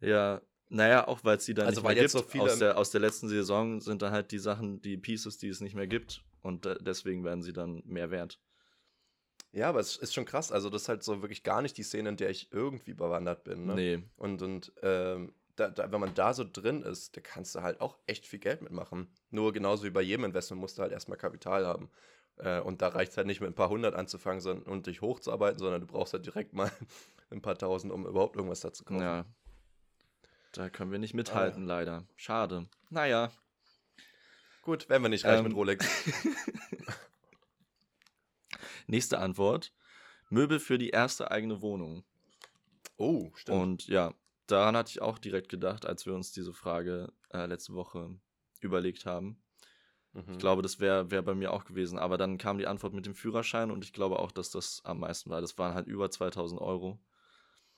C: Ja, naja, auch weil es die dann
B: Also
C: nicht mehr
B: weil jetzt
C: gibt.
B: so viele-
C: aus, der, aus der letzten Saison sind dann halt die Sachen, die Pieces, die es nicht mehr gibt. Und deswegen werden sie dann mehr wert.
B: Ja, aber es ist schon krass. Also, das ist halt so wirklich gar nicht die Szene, in der ich irgendwie bewandert bin. Ne?
C: Nee.
B: Und, und ähm, da, da, wenn man da so drin ist, da kannst du halt auch echt viel Geld mitmachen. Nur genauso wie bei jedem Investment musst du halt erstmal Kapital haben. Äh, und da reicht es halt nicht mit ein paar hundert anzufangen sondern, und dich hochzuarbeiten, sondern du brauchst halt direkt mal ein paar tausend, um überhaupt irgendwas dazu kaufen.
C: Ja. Da können wir nicht mithalten, leider. Schade. Naja.
B: Gut, werden wir nicht reich
C: Ähm,
B: mit Rolex.
C: Nächste Antwort. Möbel für die erste eigene Wohnung.
B: Oh, stimmt.
C: Und ja, daran hatte ich auch direkt gedacht, als wir uns diese Frage äh, letzte Woche überlegt haben.
B: Mhm.
C: Ich glaube, das wäre wär bei mir auch gewesen. Aber dann kam die Antwort mit dem Führerschein und ich glaube auch, dass das am meisten war. Das waren halt über 2000 Euro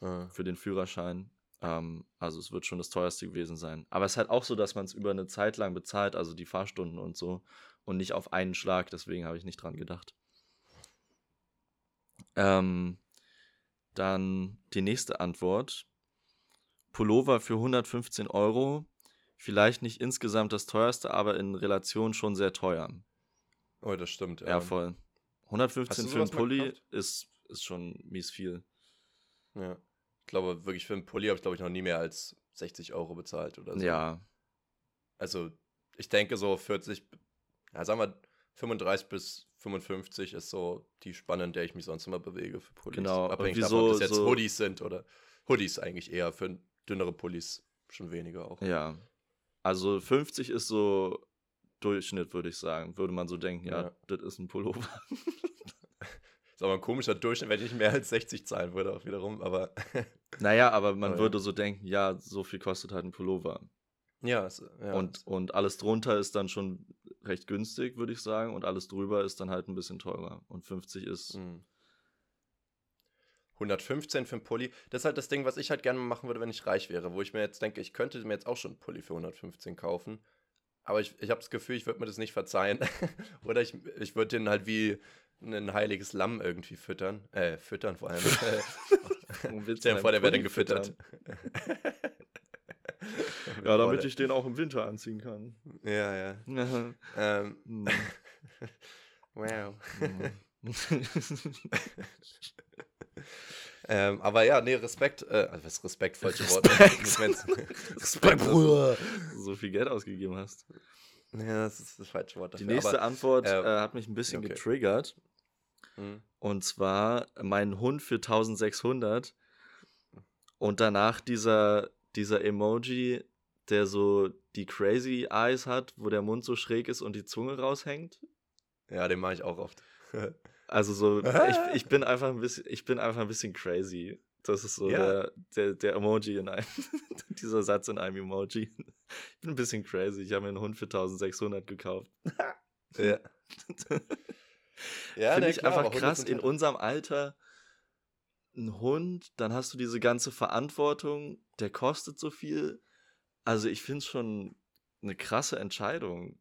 B: Ja.
C: für den Führerschein. Ähm, also es wird schon das teuerste gewesen sein. Aber es ist halt auch so, dass man es über eine Zeit lang bezahlt, also die Fahrstunden und so. Und nicht auf einen Schlag. Deswegen habe ich nicht dran gedacht. Ähm, dann die nächste Antwort. Pullover für 115 Euro. Vielleicht nicht insgesamt das teuerste, aber in Relation schon sehr teuer.
B: Oh, das stimmt.
C: Ja, voll. 115
B: Hast du
C: für einen Pulli ist, ist schon mies viel.
B: Ja. Ich glaube, wirklich für einen Pulli habe ich, glaube ich, noch nie mehr als 60 Euro bezahlt oder so.
C: Ja,
B: Also, ich denke so 40, ja, sagen wir 35 bis 55 ist so die Spanne, in der ich mich sonst immer bewege für Pullis.
C: Genau,
B: Abhängig davon, ob das jetzt
C: so-
B: Hoodies sind oder Hoodies eigentlich eher für dünnere Pullis schon weniger auch.
C: ja. Also 50 ist so Durchschnitt, würde ich sagen. Würde man so denken, ja,
B: Ja.
C: das ist ein Pullover.
B: Ist aber ein komischer Durchschnitt, wenn ich mehr als 60 zahlen würde, auch wiederum, aber
C: naja, aber man
B: Aber ja.
C: würde so denken, ja, so viel kostet halt ein Pullover.
B: ja, es, ja
C: und, und alles drunter ist dann schon recht günstig, würde ich sagen. Und alles drüber ist dann halt ein bisschen teurer. Und 50 ist.
B: Mhm. 115 für einen Pulli. Das ist halt das Ding, was ich halt gerne machen würde, wenn ich reich wäre. Wo ich mir jetzt denke, ich könnte mir jetzt auch schon einen Pulli für 115 kaufen. Aber ich, ich habe das Gefühl, ich würde mir das nicht verzeihen. Oder ich, ich würde den halt wie ein heiliges Lamm irgendwie füttern. Äh, füttern vor allem. Stell dir vor, der wäre dann gefüttert.
C: ja, damit ich den auch im Winter anziehen kann.
B: Ja, ja. ähm,
C: Hm.
B: wow.
C: Hm.
B: ähm, aber ja, nee, Respekt. Äh, also was Respekt, falsche Worte.
C: Respekt.
B: Bruder.
C: so viel Geld ausgegeben hast.
B: Ja, das ist das falsche Wort
C: Die
B: dafür.
C: nächste
B: aber,
C: Antwort
B: äh,
C: äh, hat mich ein bisschen
B: okay.
C: getriggert.
B: hm,
C: Und zwar mein Hund für 1600. Und danach dieser, dieser Emoji, der so die crazy eyes hat, wo der Mund so schräg ist und die Zunge raushängt.
B: ja, den mache ich auch oft.
C: Also so, ich, ich bin einfach ein bisschen, ich bin einfach ein bisschen crazy. Das ist so
B: Ja.
C: der, der, der Emoji in einem, dieser Satz in einem Emoji. Ich bin ein bisschen crazy. Ich habe mir einen Hund für 1600 gekauft.
B: ja. ja,
C: Finde ich
B: klar,
C: einfach krass, in
B: halt-
C: unserem Alter ein Hund, dann hast du diese ganze Verantwortung, der kostet so viel. Also ich finde es schon eine krasse Entscheidung.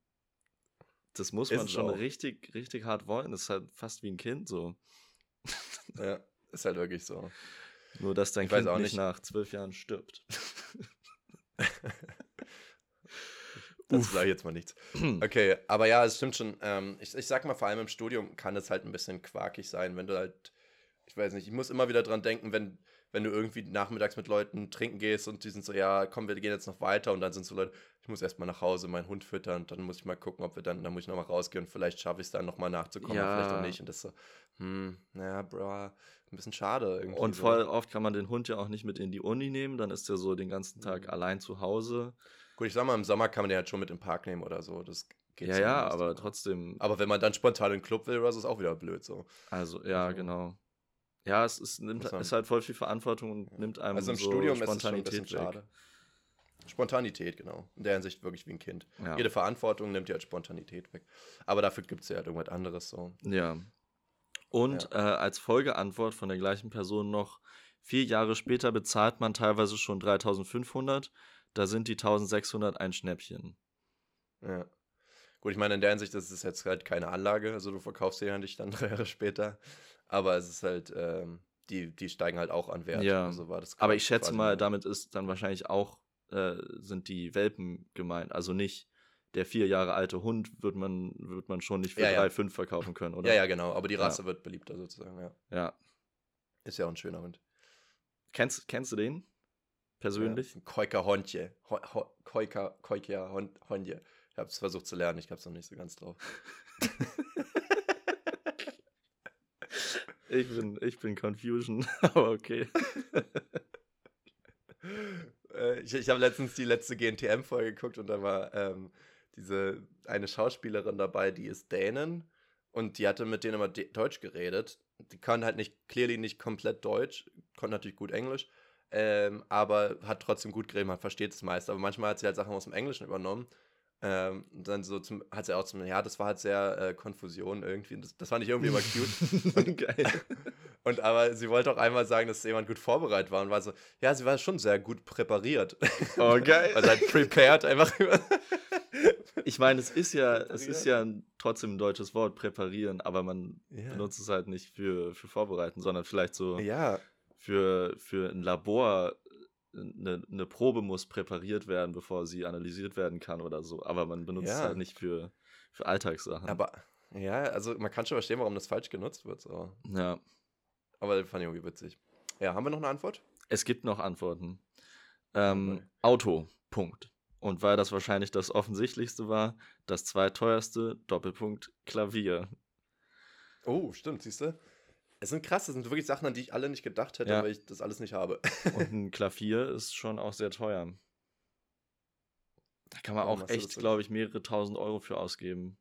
C: Das muss man schon
B: auch.
C: richtig, richtig hart wollen. Das ist halt fast wie ein Kind so.
B: Ja, ist halt wirklich so.
C: Nur, dass dein
B: Ich
C: Kind
B: auch
C: nicht
B: nicht.
C: nach zwölf Jahren stirbt.
B: Das sage ich jetzt mal nichts. Okay, aber ja, es stimmt schon. Ähm, ich, ich sag mal, vor allem im Studium kann es halt ein bisschen quakig sein, wenn du halt, ich weiß nicht, ich muss immer wieder dran denken, wenn, wenn du irgendwie nachmittags mit Leuten trinken gehst und die sind so, ja, komm, wir gehen jetzt noch weiter und dann sind so Leute, ich muss erstmal nach Hause meinen Hund füttern und dann muss ich mal gucken, ob wir dann, dann muss ich nochmal rausgehen und vielleicht schaffe ich es dann nochmal nachzukommen, aber vielleicht auch
C: Ja.
B: nicht. Und das ist so, hm, naja, bro, ein bisschen schade irgendwie.
C: Und
B: so.
C: voll oft kann man den Hund ja auch nicht mit in die Uni nehmen. Dann ist er so den ganzen Tag
B: Mhm.
C: allein zu Hause.
B: Gut, ich sag mal, im Sommer kann man den halt schon mit im Park nehmen oder so. Das geht
C: ja, ja, aber trotzdem.
B: Aber wenn man dann spontan in den Club will oder so, ist auch wieder blöd so.
C: Also, ja,
B: Also,
C: genau. Ja, es ist, nimmt, ist halt voll viel Verantwortung und
B: Ja.
C: nimmt einem
B: Also im
C: so
B: Studium ist es schon ein
C: Spontanität
B: bisschen
C: weg.
B: schade. Spontanität, genau. In der Hinsicht wirklich wie ein Kind.
C: Ja.
B: Jede Verantwortung nimmt dir halt Spontanität weg. Aber dafür gibt es ja halt irgendwas anderes so.
C: ja. Und Äh, als Folgeantwort von der gleichen Person noch, vier Jahre später bezahlt man teilweise schon 3500, da sind die 1600 ein Schnäppchen.
B: Ja. Gut, ich meine, in der Hinsicht ist es jetzt halt keine Anlage, also du verkaufst sie ja nicht dann drei Jahre später. Aber es ist halt, ähm, die, die steigen halt auch an Wert.
C: Ja.
B: Also war das
C: Aber ich schätze mal, damit ist dann wahrscheinlich auch, äh, sind die Welpen gemeint. Also nicht der vier Jahre alte Hund wird man, wird man schon nicht für
B: Ja, ja.
C: 3,5 verkaufen können, oder?
B: Ja, ja, genau. Aber die
C: Ja.
B: Rasse wird beliebter sozusagen, ja.
C: ja.
B: Ist ja auch ein schöner Hund.
C: Kennst, kennst du den? Persönlich?
B: Ja. Koika Hondje. Ho Ho Koika, Koika Hon Hondje. Ich habe es versucht zu lernen, ich habe es noch nicht so ganz drauf.
C: Ich bin, ich bin Confusion, aber okay.
B: Äh, ich ich habe letztens die letzte GNTM-Folge geguckt und da war ähm, diese eine Schauspielerin dabei, die ist Dänen und die hatte mit denen immer De Deutsch geredet. Die kann halt nicht, clearly nicht komplett Deutsch, konnte natürlich gut Englisch, ähm, aber hat trotzdem gut geredet, man versteht es meist. Aber manchmal hat sie halt Sachen aus dem Englischen übernommen. Ähm, und dann so zum, hat sie auch zum, ja, das war halt sehr äh, Konfusion irgendwie. Das, das fand ich irgendwie immer cute.
C: Geil.
B: Und aber sie wollte auch einmal sagen, dass jemand gut vorbereitet war und war so, ja, sie war schon sehr gut präpariert.
C: Oh, geil.
B: Also halt prepared einfach.
C: Ich meine, es ist ja, es ist ja ein- trotzdem ein deutsches Wort, präparieren, aber man
B: Ja.
C: benutzt es halt nicht für, für vorbereiten, sondern vielleicht so
B: ja,
C: für, für ein Labor. Eine, eine Probe muss präpariert werden, bevor sie analysiert werden kann oder so. Aber man benutzt es
B: Ja.
C: halt nicht für, für Alltagssachen.
B: aber ja, also man kann schon verstehen, warum das falsch genutzt wird. So.
C: ja.
B: Aber das fand ich irgendwie witzig. Ja, haben wir noch eine Antwort?
C: Es gibt noch Antworten. Ähm,
B: Okay.
C: Auto, Punkt. Und weil das wahrscheinlich das offensichtlichste war, das zweiteuerste, Doppelpunkt, Klavier.
B: Oh, stimmt, siehst du? Es sind krass, das sind wirklich Sachen, an die ich alle nicht gedacht hätte,
C: Ja.
B: weil ich das alles nicht habe.
C: Und ein Klavier ist schon auch sehr teuer. Da kann man
B: Warum
C: auch echt, glaube ich, mehrere tausend Euro für ausgeben.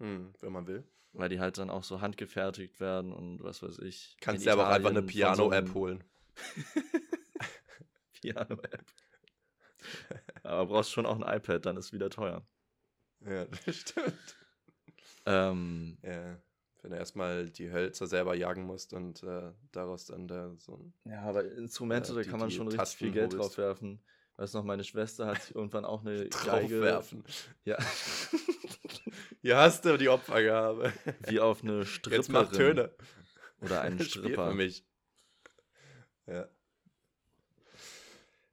B: Hm, wenn man will.
C: Weil die halt dann auch so handgefertigt werden und was weiß ich.
B: Kannst dir aber auch einfach eine
C: so
B: Piano-App holen.
C: Piano-App. aber brauchst schon auch ein iPad, dann ist wieder teuer.
B: Ja, das stimmt.
C: Ähm,
B: Ja, Wenn du erstmal die Hölzer selber jagen musst und äh, daraus dann da so ein.
C: Ja, aber Instrumente, da
B: die-
C: kann man schon richtig
B: Tasten
C: viel Geld
B: holst.
C: drauf werfen. Weißt du noch, meine Schwester hat irgendwann auch eine Geige.
B: Draufwerfen.
C: Ja,
B: Hier hast du die Opfergabe.
C: wie auf eine Stripperin.
B: Jetzt mach Töne.
C: Oder einen Stripper.
B: für mich. Ja.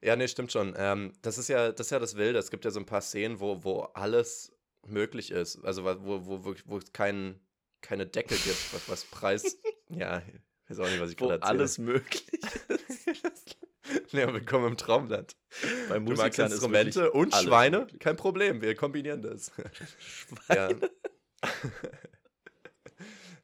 B: Ja, nee, stimmt schon. Ähm, das ist ja, das ist ja das Wilde. Es gibt ja so ein paar Szenen, wo, wo alles möglich ist. Also wo, wo, wo, wo es kein, keine Decke gibt, was, was Preis. ja, ich weiß auch nicht, was ich gerade erzähle.
C: alles möglich
B: nee, aber willkommen im Traumland.
C: Bei Musikern ist
B: Instrumente und Schweine?
C: möglich.
B: Kein Problem, wir kombinieren das.
C: Schweine.
B: Ja.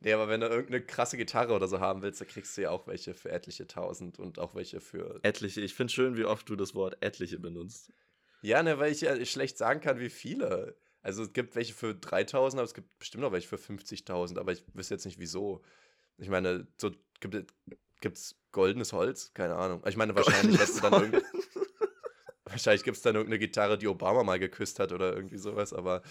B: nee, aber wenn du irgendeine krasse Gitarre oder so haben willst, dann kriegst du ja auch welche für etliche tausend und auch welche für.
C: Etliche. Ich finde schön, wie oft du das Wort etliche benutzt.
B: Ja, ne, weil ich ja schlecht sagen kann, wie viele. Also es gibt welche für 3000, aber es gibt bestimmt auch welche für 50.000, aber ich wüsste jetzt nicht wieso. Ich meine, so gibt es goldenes Holz? Keine Ahnung. Ich meine, wahrscheinlich hättest du dann irgend, Wahrscheinlich gibt es dann irgendeine Gitarre, die Obama mal geküsst hat oder irgendwie sowas, aber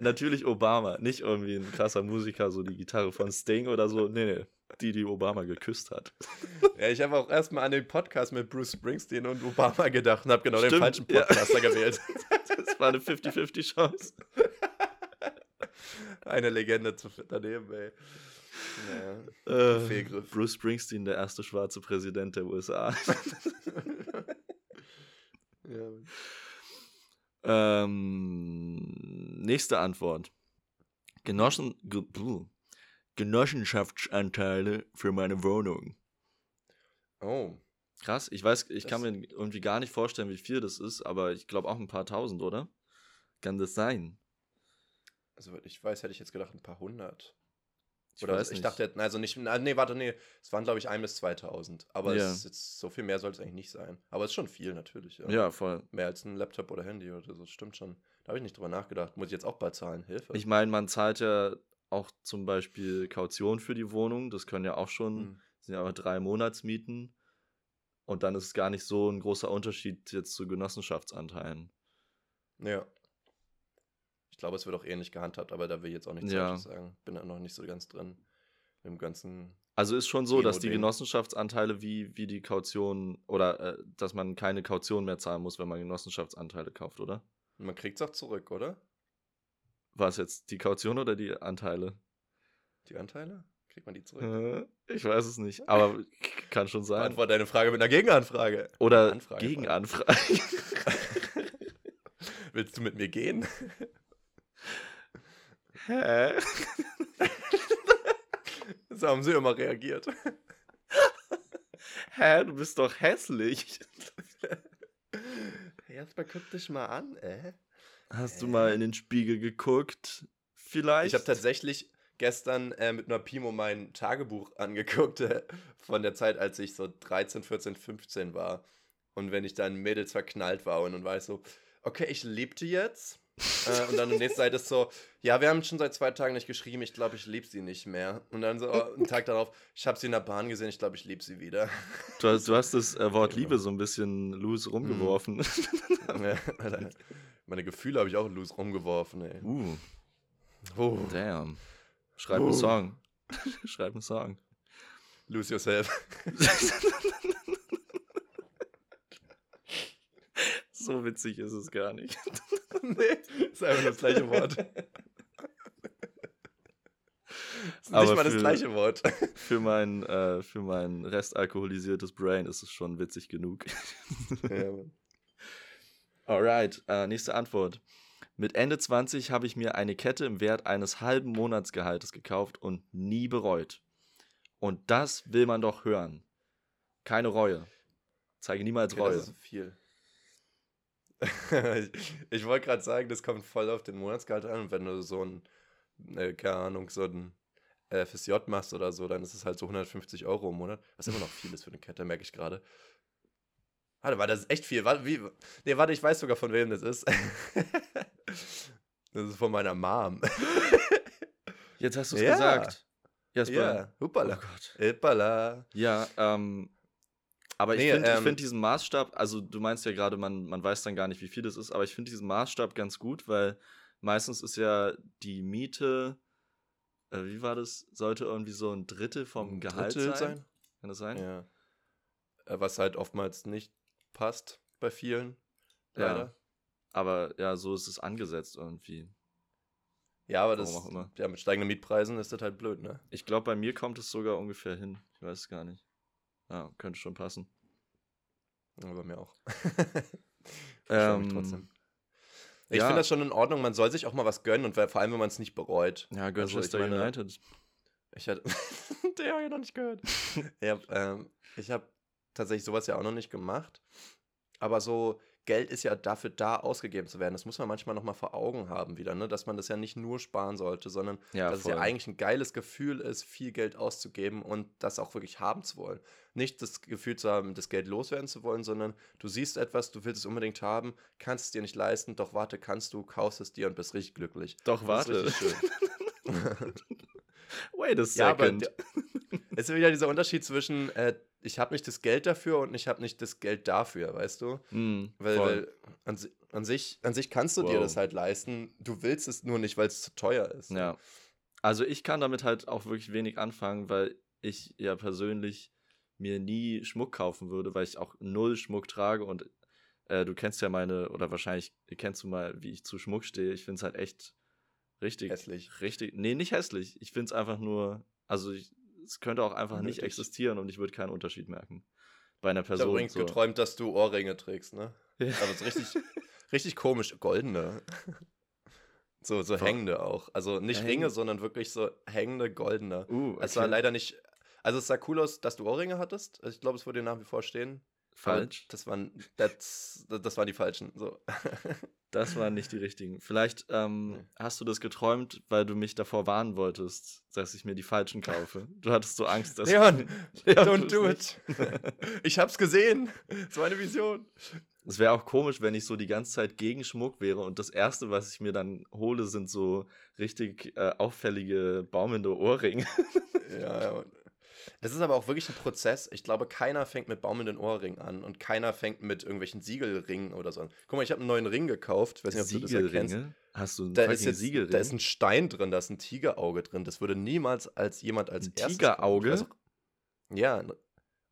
C: Natürlich Obama, nicht irgendwie ein krasser Musiker, so die Gitarre von Sting oder so. Nee, nee, die, die Obama geküsst hat.
B: ja, ich habe auch erstmal an den Podcast mit Bruce Springsteen und Obama gedacht und habe genau den
C: Stimmt,
B: falschen
C: ja.
B: Podcaster gewählt.
C: Das war eine 50-50 Chance.
B: Eine Legende zu daneben, ey. Naja.
C: Äh,
B: Fehlgriff.
C: Bruce Springsteen, der erste schwarze Präsident der USA.
B: ja.
C: ähm, nächste Antwort. Genossen, ge. Genossenschaftsanteile für meine Wohnung.
B: Oh,
C: Krass, ich weiß, ich
B: Das-
C: kann mir irgendwie gar nicht vorstellen, wie viel das ist, aber ich glaube auch ein paar tausend, oder? Kann das sein?
B: also ich weiß, hätte ich jetzt gedacht ein paar hundert.
C: Ich
B: Oder
C: weiß
B: ich
C: nicht.
B: dachte, also nicht, nee, warte, nee, es waren glaube ich ein bis 2000. Aber
C: Ja.
B: es ist jetzt, so viel mehr soll es eigentlich nicht sein. Aber es ist schon viel natürlich. Ja.
C: Ja, voll.
B: Mehr als ein Laptop oder Handy oder so, das stimmt schon. Da habe ich nicht drüber nachgedacht. Muss ich jetzt auch bald zahlen? Hilfe.
C: Ich meine, man zahlt ja auch zum Beispiel Kaution für die Wohnung. Das können ja auch schon,
B: Hm.
C: sind ja aber drei Monatsmieten. Und dann ist es gar nicht so ein großer Unterschied jetzt zu Genossenschaftsanteilen.
B: Ja. Ich glaube, es wird auch ähnlich gehandhabt, aber da will ich jetzt auch nichts
C: Ja.
B: Falsches sagen. Bin da noch nicht so ganz drin. Im ganzen.
C: Also ist schon so, dass die. Genossenschaftsanteile wie, wie die Kaution oder äh, dass man keine Kaution mehr zahlen muss, wenn man Genossenschaftsanteile kauft, oder?
B: Man kriegt es auch zurück, oder?
C: War es jetzt die Kaution oder die Anteile?
B: Die Anteile? Kriegt man die zurück?
C: Äh, Ich weiß es nicht, aber kann schon sein.
B: Beantworte deine Frage mit einer Gegenanfrage.
C: Oder
B: Anfrage.
C: Gegenanfrage.
B: Willst du mit mir gehen?
C: Hä?
B: So haben sie immer reagiert.
C: Hä, du bist doch hässlich.
B: Erstmal guck dich mal an, äh.
C: Hast du mal in den Spiegel geguckt? Vielleicht?
B: Ich habe tatsächlich gestern äh, mit einer Pimo mein Tagebuch angeguckt äh, von der Zeit, als ich so 13, 14, 15 war. Und wenn ich dann Mädels verknallt war und dann war ich so, okay, ich lieb die jetzt. äh, und dann die nächste Seite ist so, ja, wir haben schon seit zwei Tagen nicht geschrieben, ich glaube, ich lieb sie nicht mehr. Und dann so, oh, einen Tag darauf, ich habe sie in der Bahn gesehen, ich glaube, ich lieb sie wieder.
C: du, hast, du hast das äh, Wort
B: Ja.
C: Liebe so ein bisschen loose rumgeworfen.
B: Ja, Alter, Meine Gefühle habe ich auch loose rumgeworfen, ey.
C: uh,
B: Oh,
C: damn. Schreib
B: Uh.
C: einen Song. Schreib einen Song.
B: lose yourself.
C: so witzig ist es gar nicht.
B: nee, ist einfach das gleiche Wort. ist nicht
C: Aber
B: mal das
C: für-
B: gleiche Wort.
C: Für mein, äh, für mein restalkoholisiertes Brain ist es schon witzig genug.
B: ja, Mann.
C: Alright, äh, nächste Antwort. Mit Ende 20 habe ich mir eine Kette im Wert eines halben Monatsgehaltes gekauft und nie bereut. Und das will man doch hören. Keine Reue. Zeige niemals
B: Okay,
C: Reue.
B: das ist viel. ich ich wollte gerade sagen, das kommt voll auf den Monatsgehalt an. Und wenn du so ein, äh, keine Ahnung, so ein äh, FSJ machst oder so, dann ist es halt so 150 Euro im Monat. Was immer noch viel ist für eine Kette, merke ich gerade. Warte, war das ist echt viel. Warte, wie, nee, warte, ich weiß sogar, von wem das ist. das ist von meiner Mom.
C: Jetzt hast du es
B: Ja.
C: gesagt. Jasper.
B: ja,
C: Oh
B: hoppala.
C: Gott.
B: Hoppala.
C: Ja, ähm. Aber ich
B: Nee,
C: finde
B: ähm,
C: find diesen Maßstab, also du meinst ja gerade, man, man weiß dann gar nicht, wie viel das ist, aber ich finde diesen Maßstab ganz gut, weil meistens ist ja die Miete äh, wie war das? Sollte irgendwie so ein Drittel vom
B: Ein
C: Gehalt
B: Drittel
C: sein?
B: sein?
C: Kann das sein?
B: Ja. Äh, Was halt oftmals nicht passt bei vielen.
C: Ja.
B: Leider.
C: Aber ja, so ist es angesetzt irgendwie.
B: Ja, aber
C: Warum
B: das,
C: auch immer.
B: ja, mit steigenden Mietpreisen ist das halt blöd, ne?
C: Ich glaube, bei mir kommt es sogar ungefähr hin. Ich weiß es gar nicht. Ja, könnte schon passen.
B: Ja, bei mir auch.
C: Ähm,
B: trotzdem. Ich
C: ja.
B: finde das schon in Ordnung, man soll sich auch mal was gönnen und vor allem, wenn man es nicht bereut.
C: Ja,
B: Also,
C: Manchester
B: meine-
C: United.
B: Ich hatte. Der habe ich noch nicht gehört. ich habe ähm, ich hab tatsächlich sowas ja auch noch nicht gemacht. Aber so, Geld ist ja dafür da, ausgegeben zu werden. Das muss man manchmal nochmal vor Augen haben wieder, ne? Dass man das ja nicht nur sparen sollte, sondern
C: Ja,
B: dass
C: voll.
B: es ja eigentlich ein geiles Gefühl ist, viel Geld auszugeben und das auch wirklich haben zu wollen. Nicht das Gefühl zu haben, das Geld loswerden zu wollen, sondern du siehst etwas, du willst es unbedingt haben, kannst es dir nicht leisten, doch warte, kannst du, kaufst es dir und bist richtig glücklich.
C: Doch,
B: Das ist
C: warte. Wait a
B: Ja, aber
C: second.
B: es ist wieder dieser Unterschied zwischen, äh, ich habe nicht das Geld dafür und ich habe nicht das Geld dafür, weißt du?
C: Hm,
B: Weil, weil an, an, sich, an sich kannst du dir
C: Wow.
B: das halt leisten, du willst es nur nicht, weil es zu teuer ist.
C: Ja. Also ich kann damit halt auch wirklich wenig anfangen, weil ich ja persönlich mir nie Schmuck kaufen würde, weil ich auch null Schmuck trage und äh, du kennst ja meine, oder wahrscheinlich kennst du mal, wie ich zu Schmuck stehe. Ich finde es halt echt richtig.
B: Hässlich.
C: Richtig. Nee, nicht hässlich. Ich finde es einfach nur, also ich, es könnte auch einfach nicht
B: Unnötig.
C: existieren und ich würde keinen Unterschied merken. Bei einer
B: Ich habe
C: Person.
B: übrigens
C: so.
B: geträumt, dass du Ohrringe trägst, ne?
C: Ja.
B: Aber so richtig, richtig komisch, goldene. So, so hängende auch. Also nicht
C: Häng-
B: Ringe, sondern wirklich so hängende, goldene.
C: Uh,
B: Es war
C: okay.
B: leider nicht. Also es sah cool aus, dass du Ohrringe hattest. Also ich glaube, es würde dir nach wie vor stehen.
C: Falsch.
B: Das waren, das, das waren die falschen. So.
C: Das waren nicht die richtigen. Vielleicht ähm,
B: Nee.
C: hast du das geträumt, weil du mich davor warnen wolltest, dass ich mir die falschen kaufe. Du hattest so Angst, dass.
B: Leon,
C: Leon,
B: don't do it. ich hab's gesehen. Es war eine Vision.
C: Es wäre auch komisch, wenn ich so die ganze Zeit gegen Schmuck wäre und das erste, was ich mir dann hole, sind so richtig äh, auffällige baumende Ohrringe.
B: Ja, ja. Das ist aber auch wirklich ein Prozess. Ich glaube, keiner fängt mit baumelnden Ohrringen an und keiner fängt mit irgendwelchen Siegelringen oder so an. Guck mal, ich habe einen neuen Ring gekauft. Ich weiß nicht, ob du das erkennst.
C: Siegelringe? Hast du einen
B: Da ist jetzt
C: Siegelring?
B: da ist ein Stein drin, da ist ein Tigerauge drin. Das würde niemals als jemand als
C: Ein
B: erstes
C: Tigerauge?
B: auch- Ja,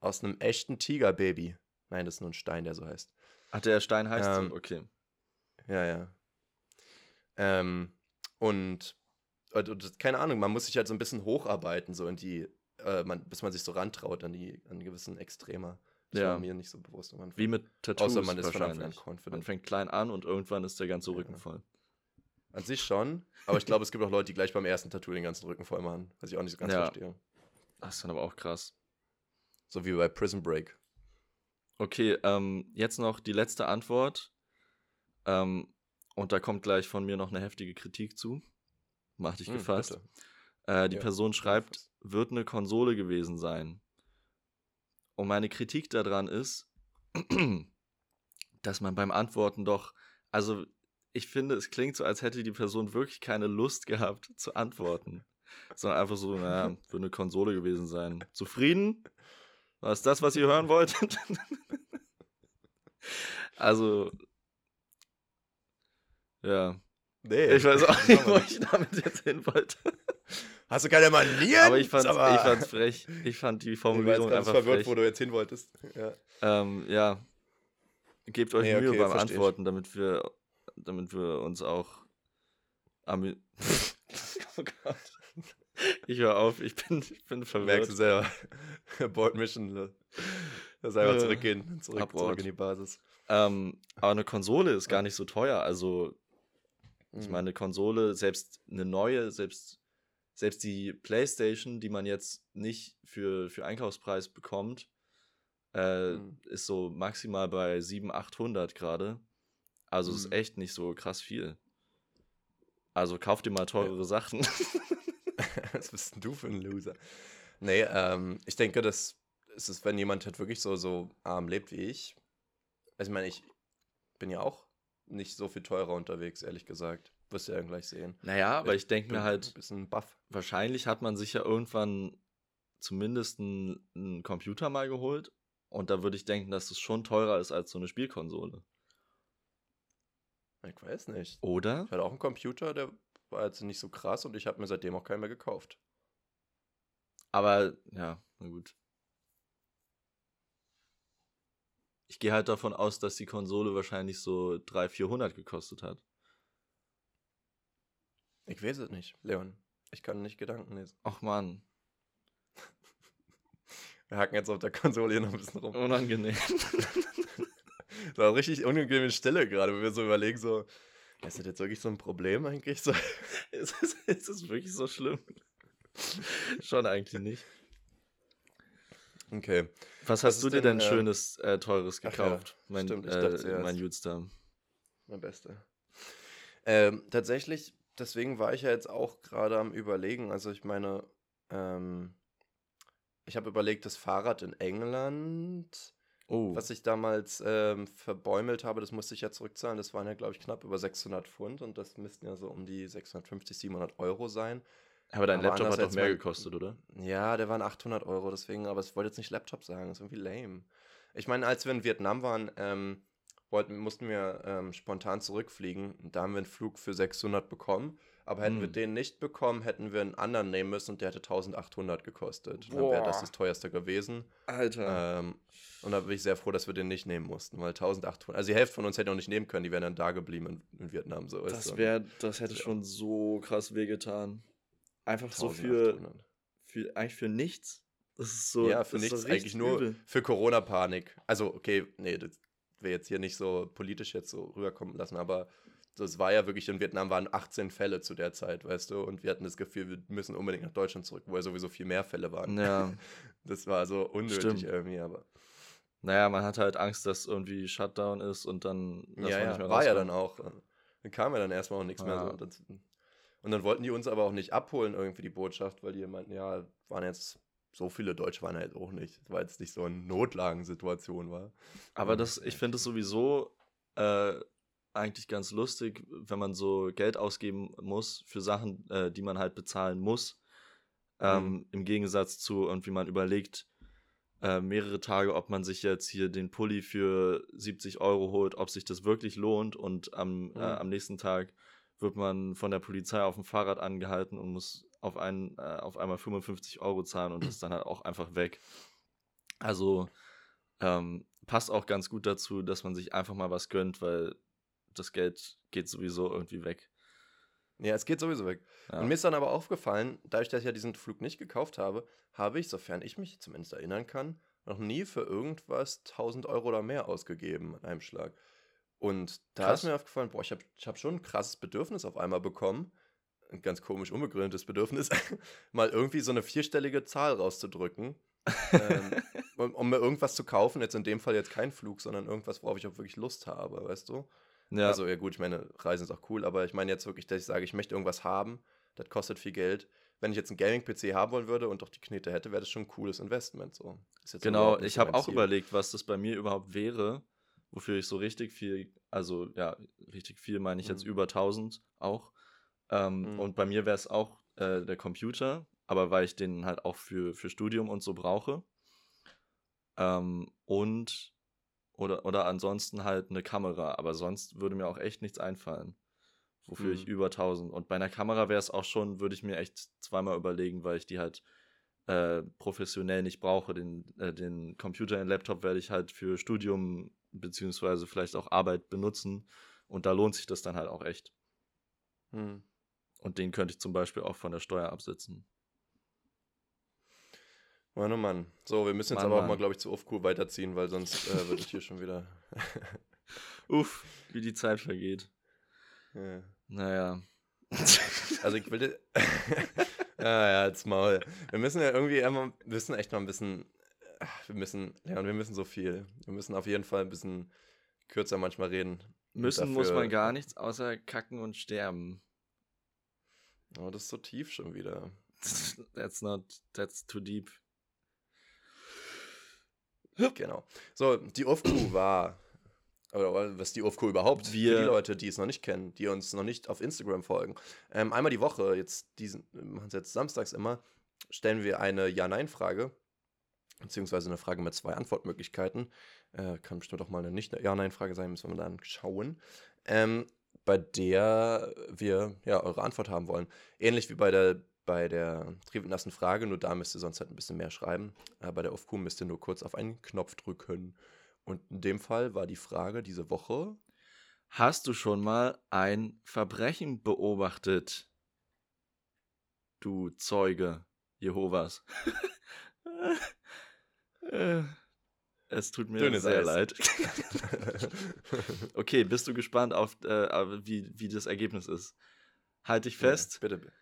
B: aus einem echten Tigerbaby. Nein, das ist nur ein Stein, der so heißt.
C: Ach, der Stein heißt
B: Ähm,
C: so, okay.
B: Ja, ja. Ähm, und, und, und keine Ahnung, man muss sich halt so ein bisschen hocharbeiten, so in die, äh, man, bis man sich so rantraut an die, an gewissen Extremer. Das
C: Ja.
B: war mir nicht so bewusst. Anfang.
C: Wie mit Tattoos
B: Außer man ist von Anfang an.
C: Man fängt klein an und irgendwann ist der ganze Rücken
B: Ja.
C: voll.
B: An sich schon, aber ich glaube, es gibt auch Leute, die gleich beim ersten Tattoo den ganzen Rücken voll machen, was ich auch nicht so ganz
C: Ja.
B: verstehe.
C: Das ist dann aber auch krass.
B: So wie bei Prison Break.
C: Okay, ähm, jetzt noch die letzte Antwort. Ähm, und da kommt gleich von mir noch eine heftige Kritik zu. Mach dich
B: Hm,
C: gefasst. Äh, die
B: Ja,
C: Person schreibt. Wird eine Konsole gewesen sein. Und meine Kritik daran ist, dass man beim Antworten doch, also ich finde, es klingt so, als hätte die Person wirklich keine Lust gehabt zu antworten. Sondern einfach so, naja, wird eine Konsole gewesen sein. Zufrieden? War es das, was ihr hören wolltet? also, ja.
B: Nee.
C: Ich weiß auch nicht, wo ich damit jetzt hin wollte.
B: Hast du keine Manieren?
C: Aber ich fand's,
B: aber
C: ich fand's frech. Ich fand die
B: ich war jetzt
C: Formulierung
B: ganz
C: einfach
B: verwirrt,
C: frech.
B: wo du jetzt hin wolltest. Ja.
C: Ähm, ja. Gebt euch
B: Nee,
C: Mühe
B: okay,
C: beim
B: ich.
C: Antworten, damit wir, damit wir uns auch amü Oh Gott. Ich höre auf, ich bin, ich bin
B: Merkst du
C: verwirrt.
B: selber. Board Mission. ne? Das einfach
C: Äh,
B: zurückgehen. Zurück,
C: Abort.
B: zurück in die Basis.
C: Ähm, aber eine Konsole ist gar nicht so teuer. Also, ich
B: Mhm.
C: meine, eine Konsole, selbst eine neue, selbst, selbst die Playstation, die man jetzt nicht für, für Einkaufspreis bekommt, äh,
B: Mhm.
C: ist so maximal bei 700, 800 gerade. Also ist
B: Mhm.
C: echt nicht so krass viel. Also kauf dir mal teurere Sachen.
B: Was bist denn du für ein Loser? Nee, ähm, ich denke, das ist es, wenn jemand halt wirklich so, so arm lebt wie ich. Also ich meine, ich bin ja auch nicht so viel teurer unterwegs, ehrlich gesagt. Wirst du ja gleich sehen.
C: naja, aber ich denke
B: bin
C: mir halt,
B: bisschen buff.
C: wahrscheinlich hat man sich ja irgendwann zumindest einen, einen Computer mal geholt. Und da würde ich denken, dass es schon teurer ist als so eine Spielkonsole.
B: Ich weiß nicht.
C: Oder?
B: Ich hatte auch einen Computer, der war jetzt nicht so krass und ich habe mir seitdem auch keinen mehr gekauft.
C: Aber ja, na gut. Ich gehe halt davon aus, dass die Konsole wahrscheinlich so 300, 400 gekostet hat.
B: Ich weiß es nicht, Leon. Ich kann nicht Gedanken lesen.
C: Ach man.
B: Wir hacken jetzt auf der Konsole hier noch ein bisschen rum.
C: Unangenehm.
B: das war eine richtig unangenehme Stelle gerade, wo wir so überlegen, so, ist das jetzt wirklich so ein Problem eigentlich? So?
C: ist, es, ist es wirklich so schlimm? Schon eigentlich nicht.
B: Okay.
C: Was hast du dir denn, denn äh, schönes, äh, teures gekauft?
B: Ja, mein,
C: stimmt, ich äh, mein Youthstar.
B: Mein Bester. Ähm, tatsächlich, deswegen war ich ja jetzt auch gerade am überlegen. Also ich meine, ähm, ich habe überlegt, das Fahrrad in England, oh. was ich damals ähm, verbäumelt habe, das musste ich ja zurückzahlen. Das waren ja, glaube ich, knapp über 600 Pfund und das müssten ja so um die 650, 700 Euro sein.
C: Aber dein aber Laptop hat doch mehr gekostet, oder?
B: Ja, der waren 800 Euro, deswegen, aber ich wollte jetzt nicht Laptop sagen, das ist irgendwie lame. Ich meine, als wir in Vietnam waren, ähm, wollten, mussten wir ähm, spontan zurückfliegen. Da haben wir einen Flug für 600 bekommen. Aber hätten hm. wir den nicht bekommen, hätten wir einen anderen nehmen müssen und der hätte 1800 gekostet. Boah. Dann wäre das das teuerste gewesen.
C: Alter.
B: Ähm, und da bin ich sehr froh, dass wir den nicht nehmen mussten, weil 1800, also die Hälfte von uns hätte auch nicht nehmen können, die wären dann da geblieben in, in Vietnam. So
C: das wäre, das hätte schon so krass wehgetan. Einfach so für, für, eigentlich für nichts. Das ist so.
B: Ja, für nichts, eigentlich nur übel. für Corona-Panik. Also, okay, nee, das wäre jetzt hier nicht so politisch jetzt so rüberkommen lassen, aber das war ja wirklich, in Vietnam waren 18 Fälle zu der Zeit, weißt du, und wir hatten das Gefühl, wir müssen unbedingt nach Deutschland zurück, wo ja sowieso viel mehr Fälle waren.
C: Ja.
B: Das war so unnötig Stimmt. irgendwie, aber.
C: Naja, man hat halt Angst, dass irgendwie Shutdown ist und dann.
B: Ja, ja, war ja dann auch. Dann kam ja dann erstmal auch nichts ja. mehr so. Und dann wollten die uns aber auch nicht abholen, irgendwie die Botschaft, weil die meinten, ja, waren jetzt so viele Deutsche waren halt auch nicht. Es war jetzt nicht so eine Notlagensituation war.
C: Aber das, ich finde es sowieso äh, eigentlich ganz lustig, wenn man so Geld ausgeben muss für Sachen, äh, die man halt bezahlen muss. Ähm, mhm. Im Gegensatz zu irgendwie man überlegt, äh, mehrere Tage, ob man sich jetzt hier den Pulli für 70 Euro holt, ob sich das wirklich lohnt und am, äh, mhm. am nächsten Tag wird man von der Polizei auf dem Fahrrad angehalten und muss auf, einen, äh, auf einmal 55 Euro zahlen und ist dann halt auch einfach weg. Also ähm, passt auch ganz gut dazu, dass man sich einfach mal was gönnt, weil das Geld geht sowieso irgendwie weg.
B: Ja, es geht sowieso weg. Ja. Und mir ist dann aber aufgefallen, dadurch, dass ich ja diesen Flug nicht gekauft habe, habe ich, sofern ich mich zumindest erinnern kann, noch nie für irgendwas 1000 Euro oder mehr ausgegeben an einem Schlag. Und da Krass. ist mir aufgefallen, boah, ich habe ich hab schon ein krasses Bedürfnis auf einmal bekommen, ein ganz komisch unbegründetes Bedürfnis, mal irgendwie so eine vierstellige Zahl rauszudrücken, ähm, um, um, mir irgendwas zu kaufen. Jetzt in dem Fall jetzt kein Flug, sondern irgendwas, worauf ich auch wirklich Lust habe, weißt du? Ja. Also, ja, gut, ich meine, Reisen ist auch cool, aber ich meine jetzt wirklich, dass ich sage, ich möchte irgendwas haben, das kostet viel Geld. Wenn ich jetzt einen Gaming-PC haben wollen würde und doch die Knete hätte, wäre das schon ein cooles Investment. So.
C: genau, ich habe auch überlegt, was das bei mir überhaupt wäre wofür ich so richtig viel, also ja, richtig viel meine ich jetzt mhm. über 1000 auch. Ähm, mhm. Und bei mir wäre es auch äh, der Computer, aber weil ich den halt auch für, für Studium und so brauche. Ähm, und oder, oder ansonsten halt eine Kamera, aber sonst würde mir auch echt nichts einfallen, wofür mhm. ich über 1000. Und bei einer Kamera wäre es auch schon, würde ich mir echt zweimal überlegen, weil ich die halt äh, professionell nicht brauche. Den, äh, den Computer, den Laptop werde ich halt für Studium beziehungsweise vielleicht auch Arbeit benutzen. Und da lohnt sich das dann halt auch echt. Hm. Und den könnte ich zum Beispiel auch von der Steuer absetzen.
B: Mann, oh Mann. So, wir müssen jetzt Mann, aber auch mal, glaube ich, zu Ofcool weiterziehen, weil sonst äh, wird es hier schon wieder.
C: Uff, wie die Zeit vergeht.
B: Ja.
C: Naja.
B: also ich will. ah ja, jetzt Maul. Wir müssen ja irgendwie immer, wir müssen echt mal ein bisschen wir müssen, ja, wir müssen so viel. Wir müssen auf jeden Fall ein bisschen kürzer manchmal reden.
C: Müssen muss man gar nichts, außer kacken und sterben.
B: Oh, das ist so tief schon wieder.
C: That's not, that's too deep.
B: Genau. So, die OFQ war, oder was die OFQ überhaupt,
C: Wir,
B: die Leute, die es noch nicht kennen, die uns noch nicht auf Instagram folgen. Ähm, einmal die Woche, jetzt diesen, machen es jetzt samstags immer, stellen wir eine Ja-Nein-Frage beziehungsweise eine Frage mit zwei Antwortmöglichkeiten. Äh, kann bestimmt auch mal eine nicht Ja-Nein-Frage sein, müssen wir dann schauen. Ähm, bei der wir ja eure Antwort haben wollen. Ähnlich wie bei der bei der triebnassen Frage, nur da müsst ihr sonst halt ein bisschen mehr schreiben. Äh, bei der Aufkuh müsst ihr nur kurz auf einen Knopf drücken. Und in dem Fall war die Frage diese Woche.
C: Hast du schon mal ein Verbrechen beobachtet? Du Zeuge Jehovas. Es tut mir
B: Dünnes
C: sehr
B: Eis.
C: leid. okay, bist du gespannt auf, äh, wie, wie das Ergebnis ist? Halte ich fest.
B: Ja, bitte.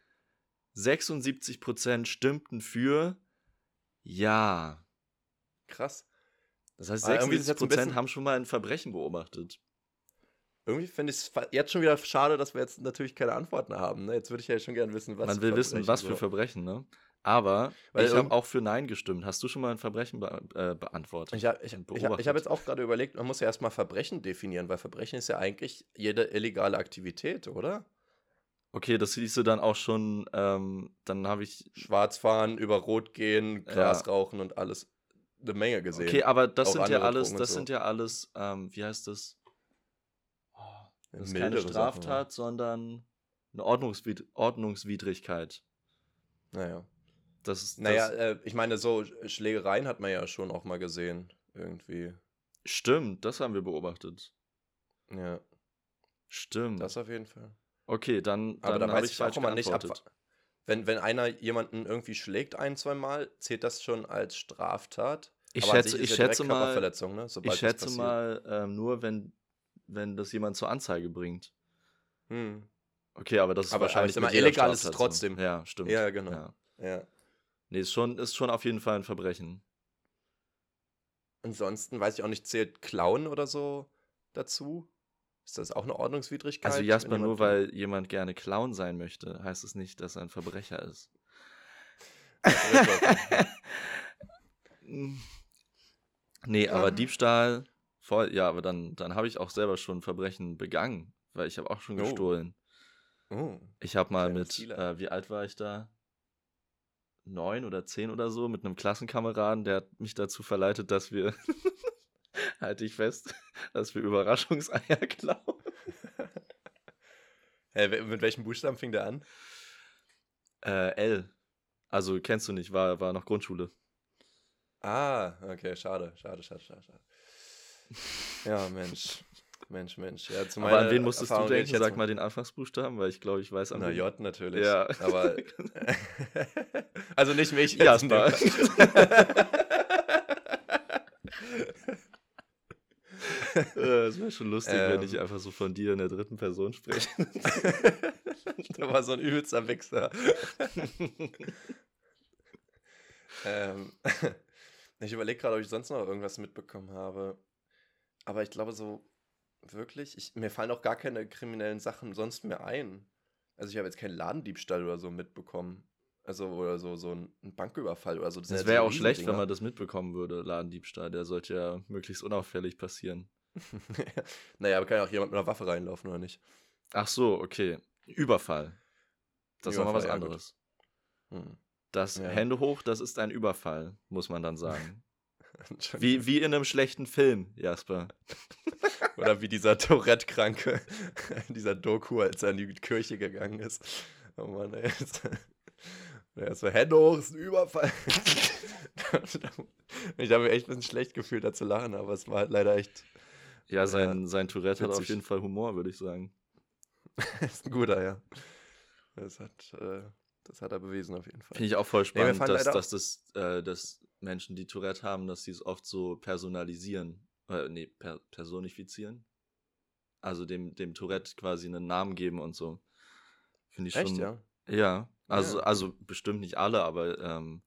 C: 76% stimmten für ja.
B: Krass.
C: Das heißt,
B: Ah, irgendwie ist
C: 76%
B: es jetzt ein bisschen-
C: haben schon mal ein Verbrechen beobachtet.
B: Irgendwie finde ich es jetzt schon wieder schade, dass wir jetzt natürlich keine Antworten haben. Ne? Jetzt würde ich ja schon gerne wissen, was
C: Man
B: für
C: will wissen,
B: Verbrechen
C: was für. Verbrechen, ne? Aber
B: Weil
C: ich habe auch für Nein gestimmt. Hast du schon mal ein Verbrechen be äh, beantwortet?
B: Ich habe ich, ich hab, ich hab jetzt auch gerade überlegt, man muss ja erstmal Verbrechen definieren, weil Verbrechen ist ja eigentlich jede illegale Aktivität, oder?
C: Okay, das siehst du dann auch schon, ähm, dann habe ich.
B: Schwarz fahren, über Rot gehen,
C: Ja.
B: Gras rauchen und alles eine Menge gesehen.
C: Okay, aber das
B: Auch
C: sind ja alles, das
B: so.
C: sind ja alles, ähm, wie heißt das? Oh, das ist keine
B: Mildere Sachen,
C: Straftat, sondern eine Ordnungswid Ordnungswidrigkeit.
B: Ja. Naja,
C: Das ist.
B: naja
C: das,
B: äh, ich meine, so Schlägereien hat man ja schon auch mal gesehen, irgendwie.
C: stimmt, das haben wir beobachtet.
B: Ja,
C: Stimmt.
B: das auf jeden Fall.
C: okay, dann,
B: Aber
C: dann
B: da
C: habe
B: weiß
C: ich
B: ich auch immer nicht, ab, wenn, wenn einer jemanden irgendwie schlägt ein, zwei Mal, zählt das schon als Straftat?
C: Ich
B: Aber
C: schätze, ich
B: ja
C: schätze mal,
B: ne?
C: Ich schätze mal ähm, nur, wenn, wenn das jemand zur Anzeige bringt.
B: Hm.
C: Okay, aber das ist
B: Aber- aber
C: wahrscheinlich mit jeder
B: illegal ist es trotzdem.
C: Ja, stimmt.
B: Ja, genau.
C: Ja.
B: Ja.
C: Nee, ist schon, ist schon auf jeden Fall ein Verbrechen.
B: Ansonsten weiß ich auch nicht, zählt Klauen oder so dazu? Ist das auch eine Ordnungswidrigkeit?
C: Also Jasper, nur weil jemand gerne Clown sein möchte, heißt es nicht, dass er ein Verbrecher ist. nee, aber
B: Ja.
C: Diebstahl, voll, ja, aber dann, dann habe ich auch selber schon Verbrechen begangen, weil ich habe auch schon
B: Oh.
C: gestohlen.
B: Oh.
C: Ich habe mal
B: Kleiner
C: mit, äh, wie alt war ich da? Neun oder zehn oder so, mit einem Klassenkameraden, der hat mich dazu verleitet, dass wir, halte ich fest, dass wir Überraschungseier klauen.
B: We- mit welchem Buchstaben fing der an?
C: Äh, L. Also kennst du nicht, war, war noch Grundschule.
B: Ah, okay, schade, schade, schade, schade, schade. Ja, Mensch. Mensch, Mensch. Ja, zu
C: Aber an wen musstest
B: Erfahrung
C: du
B: ich
C: denken?
B: jetzt
C: Sag mal den Anfangsbuchstaben, weil ich glaube, ich weiß an
B: Na, J natürlich.
C: Ja.
B: Aber. also nicht mich. jetzt Fall.
C: Äh, Es wäre schon lustig, wenn ich
B: Ähm.
C: einfach so von dir in der dritten Person spreche.
B: da war so ein übelster Wichser. ähm, ich überlege gerade, ob ich sonst noch irgendwas mitbekommen habe. Aber ich glaube so, wirklich, ich, mir fallen auch gar keine kriminellen Sachen sonst mehr ein. Also ich habe jetzt keinen Ladendiebstahl oder so mitbekommen. Also, oder so, so ein Banküberfall oder so.
C: Es
B: ja
C: wäre
B: so
C: auch schlecht, wenn man das mitbekommen würde, Ladendiebstahl. Der sollte ja möglichst unauffällig passieren.
B: naja, aber kann ja auch jemand mit einer Waffe reinlaufen, oder nicht?
C: Ach so, okay. Überfall. Das ist nochmal was
B: ja,
C: anderes.
B: Hm.
C: Das
B: Ja.
C: Hände hoch, das ist ein Überfall, muss man dann sagen. Wie, wie in einem schlechten Film, Jasper.
B: Oder wie dieser Tourette-Kranke, in dieser Doku, als er in die Kirche gegangen ist. Oh Mann, ey. Er ist so, Hände hoch, ist ein Überfall. ich habe mich echt ein bisschen schlecht gefühlt, da zu lachen, aber es war halt leider echt,
C: Ja, sein, sein Tourette hat auf jeden Fall Humor, würde ich sagen.
B: ist ein guter, ja. Das hat, äh, das hat er bewiesen auf jeden Fall.
C: Finde ich auch voll spannend,
B: fallen
C: dass, dass, das, äh, dass Menschen, die Tourette haben, dass sie es oft so personalisieren. Äh, nee, per personifizieren. Also dem, dem Tourette quasi einen Namen geben und so. Finde ich
B: Echt,
C: schon.
B: ja?
C: Ja. Also,
B: Ja.
C: also bestimmt nicht alle, aber ähm,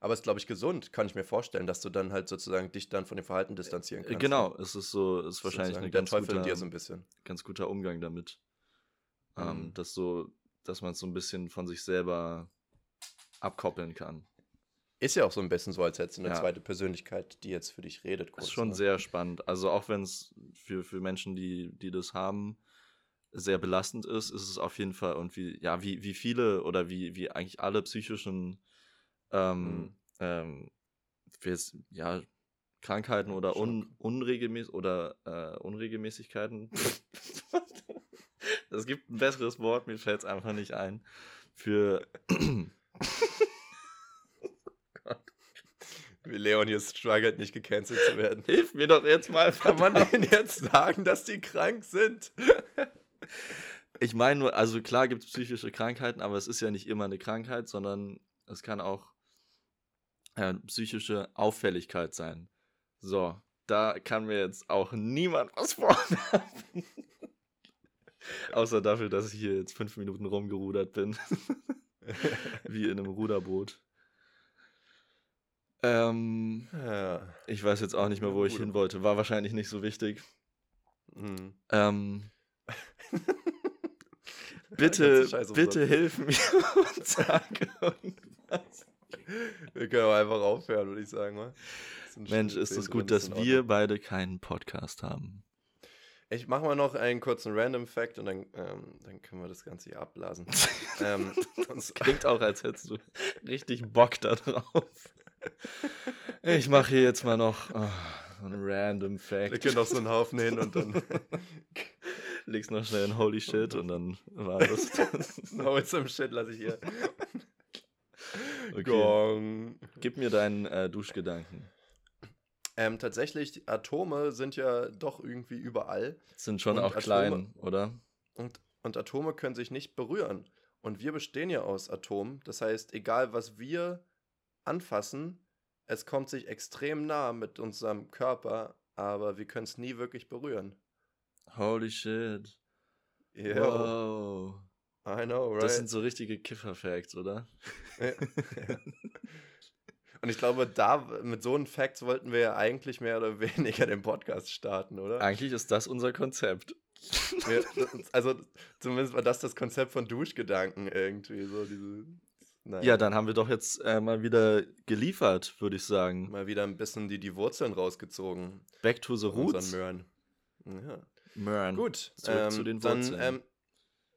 B: Aber es ist, glaube ich, gesund, kann ich mir vorstellen, dass du dann halt sozusagen dich dann von dem Verhalten distanzieren kannst.
C: genau,
B: ne?
C: es ist so, es ist wahrscheinlich
B: Sozusagen
C: ein
B: der
C: ganz guter,
B: dir so ein bisschen.
C: ganz guter Umgang damit. Ähm,
B: Mhm.
C: dass so, dass man es so ein bisschen von sich selber abkoppeln kann.
B: Ist ja auch so ein bisschen so, als hättest du eine
C: Ja.
B: zweite Persönlichkeit, die jetzt für dich redet.
C: Das
B: Kurz,
C: ist schon
B: ne?
C: sehr spannend. Also auch wenn es für, für Menschen, die, die das haben, sehr belastend ist, ist es auf jeden Fall und wie, ja, wie, wie viele oder wie, wie eigentlich alle psychischen ähm,
B: Mhm.
C: ähm, jetzt, ja, Krankheiten oder Un. Unregelmäß oder äh, Unregelmäßigkeiten. Es gibt ein besseres Wort, mir fällt es einfach nicht ein. Für.
B: Wie Leon hier struggelt, nicht gecancelt zu werden.
C: Hilf mir doch jetzt mal.
B: Kann man denen jetzt sagen, dass die krank sind?
C: Ich meine nur, also klar gibt es psychische Krankheiten, aber es ist ja nicht immer eine Krankheit, sondern es kann auch äh, psychische Auffälligkeit sein. So, da kann mir jetzt auch niemand was vorwerfen. Außer dafür, dass ich hier jetzt fünf Minuten rumgerudert bin. Wie in einem Ruderboot. Ähm,
B: Ja.
C: ich weiß jetzt auch nicht mehr, wo ich hin wollte. War wahrscheinlich nicht so wichtig.
B: Hm.
C: Ähm, bitte, bitte hilf mir und sag irgendwas.
B: Wir können auch einfach aufhören, würde ich sagen. Mal.
C: Mensch, ist es gut,
B: drin,
C: dass wir beide keinen Podcast haben.
B: Ich mache mal noch einen kurzen Random Fact und dann, ähm, dann können wir das Ganze hier abblasen. ähm,
C: Das klingt auch, als hättest du richtig Bock da drauf. Ich mache hier jetzt mal noch oh, einen random
B: wir
C: Fact.
B: können noch so einen Haufen hin und dann
C: Legst noch schnell ein Holy Shit und dann war das.
B: no, it's some shit lasse ich hier.
C: Okay.
B: Gong.
C: Gib mir deinen äh, Duschgedanken.
B: Ähm, tatsächlich, Atome sind ja doch irgendwie überall
C: Sind schon
B: Und
C: auch
B: Atome-
C: klein, oder?
B: und, und Atome können sich nicht berühren. Und wir bestehen ja aus Atomen. Das heißt, egal was wir anfassen, es kommt sich extrem nah mit unserem Körper, aber wir können es nie wirklich berühren.
C: Holy shit.
B: Yo,
C: Wow.
B: I know, right?
C: Das sind so richtige Kiffer-Facts, oder?
B: Ja. Und ich glaube, da mit so einem Facts wollten wir ja eigentlich mehr oder weniger den Podcast starten, oder?
C: Eigentlich ist das unser Konzept.
B: Wir, also zumindest war das das Konzept von Duschgedanken irgendwie so diese. Naja,
C: Ja, dann haben wir doch jetzt äh, mal wieder geliefert, würde ich sagen.
B: mal wieder ein bisschen die, die Wurzeln rausgezogen.
C: Back to the roots.
B: Möhren. Ja.
C: Möhren.
B: Gut,
C: Zurück
B: ähm,
C: zu den
B: dann,
C: Wurzeln.
B: ähm,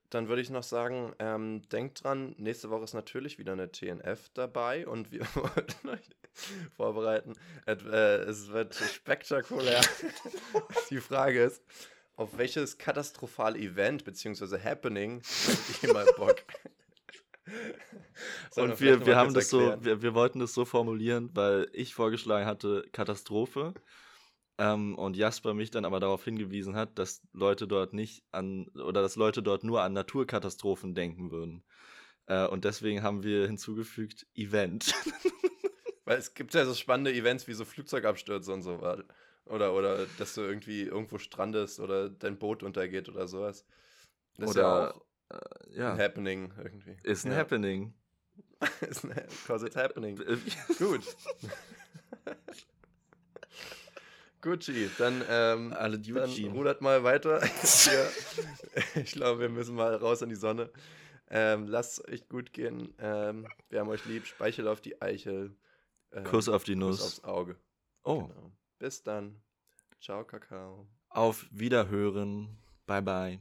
B: dann würde ich noch sagen, ähm, denkt dran, nächste Woche ist natürlich wieder eine TNF dabei und wir wollten euch vorbereiten. Et, äh, es wird spektakulär. Die Frage ist, auf welches katastrophale Event bzw. Happening habt ihr mal Bock?
C: Und wir, wir haben das so,
B: erklären?
C: wir, wir wollten das so formulieren, weil ich vorgeschlagen hatte Katastrophe ähm, und Jasper mich dann aber darauf hingewiesen hat, dass Leute dort nicht an oder dass Leute dort nur an Naturkatastrophen denken würden. Äh, und deswegen haben wir hinzugefügt Event.
B: Weil es gibt ja so spannende Events wie so Flugzeugabstürze und so was. Oder, oder dass du irgendwie irgendwo strandest oder dein Boot untergeht oder sowas. Das ist ja
C: Oder-
B: auch
C: äh, ja,
B: ein Happening irgendwie.
C: ist ein
B: ja.
C: Happening.
B: ist ein Cause it's happening.
C: Äh,
B: Gut. Gucci, dann, ähm,
C: Alle
B: dann rudert mal weiter. Ich glaube, wir müssen mal raus in die Sonne. Ähm, lasst es euch gut gehen. Ähm, wir haben euch lieb. Speichel auf die Eichel. Ähm,
C: Kuss auf die
B: Kuss
C: Nuss.
B: aufs Auge.
C: Oh,
B: Genau. Bis dann. Ciao, Kakao.
C: auf Wiederhören. Bye bye.